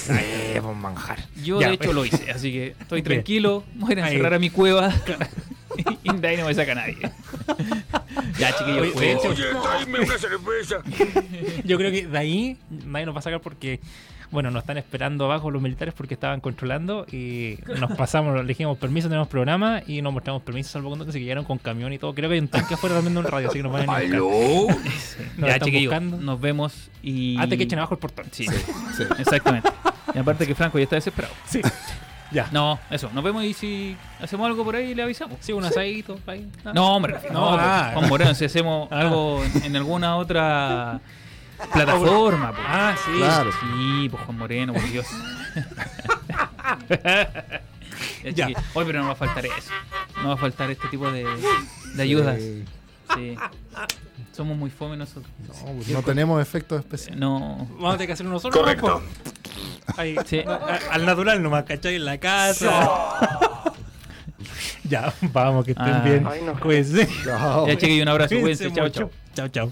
un manjar. Yo, Ya, de hecho, pues. lo hice, así que estoy tranquilo. Voy a encerrar a mi cueva de ahí no me saca nadie. ya, chiquillos, Oye, tráeme una cerveza. Yo creo que de ahí nadie nos va a sacar porque, bueno, nos están esperando abajo los militares porque estaban controlando y nos pasamos, le dijimos permiso, tenemos programa y nos mostramos permiso salvoconducto, así que llegaron con camión y todo. Creo que hay un tanque afuera también de un radio, así que nos van a ir. Nos ya, chiquillos, buscando. nos vemos y... Antes que echen abajo el portón. Sí, Sí. exactamente. Y aparte que Franco ya está desesperado. Sí. Ya. No, eso, nos vemos y si hacemos algo por ahí le avisamos. Sí, un asadito ahí. No, hombre, no, No, ah. Juan Moreno, si hacemos Ah. algo en, en alguna otra plataforma. pues. Ah, sí. Claro. Sí, pues Juan Moreno, por Dios. Ya, Oye, pero no va a faltar eso. No va a faltar este tipo de, de ayudas. Eh, Sí. Somos muy fome nosotros. no, pues no tenemos efectos especiales. No. Vamos a tener que hacer uno solo. Correcto. ¿no? Ahí, Sí. a- al natural nomás, ¿cachai? En la casa. ya, vamos, que estén Ah. bien. Ay, no. Cuídense. Chao. Ya, chiquillos, un abrazo. Cuídense Cuídense. Chao. Chao, chao.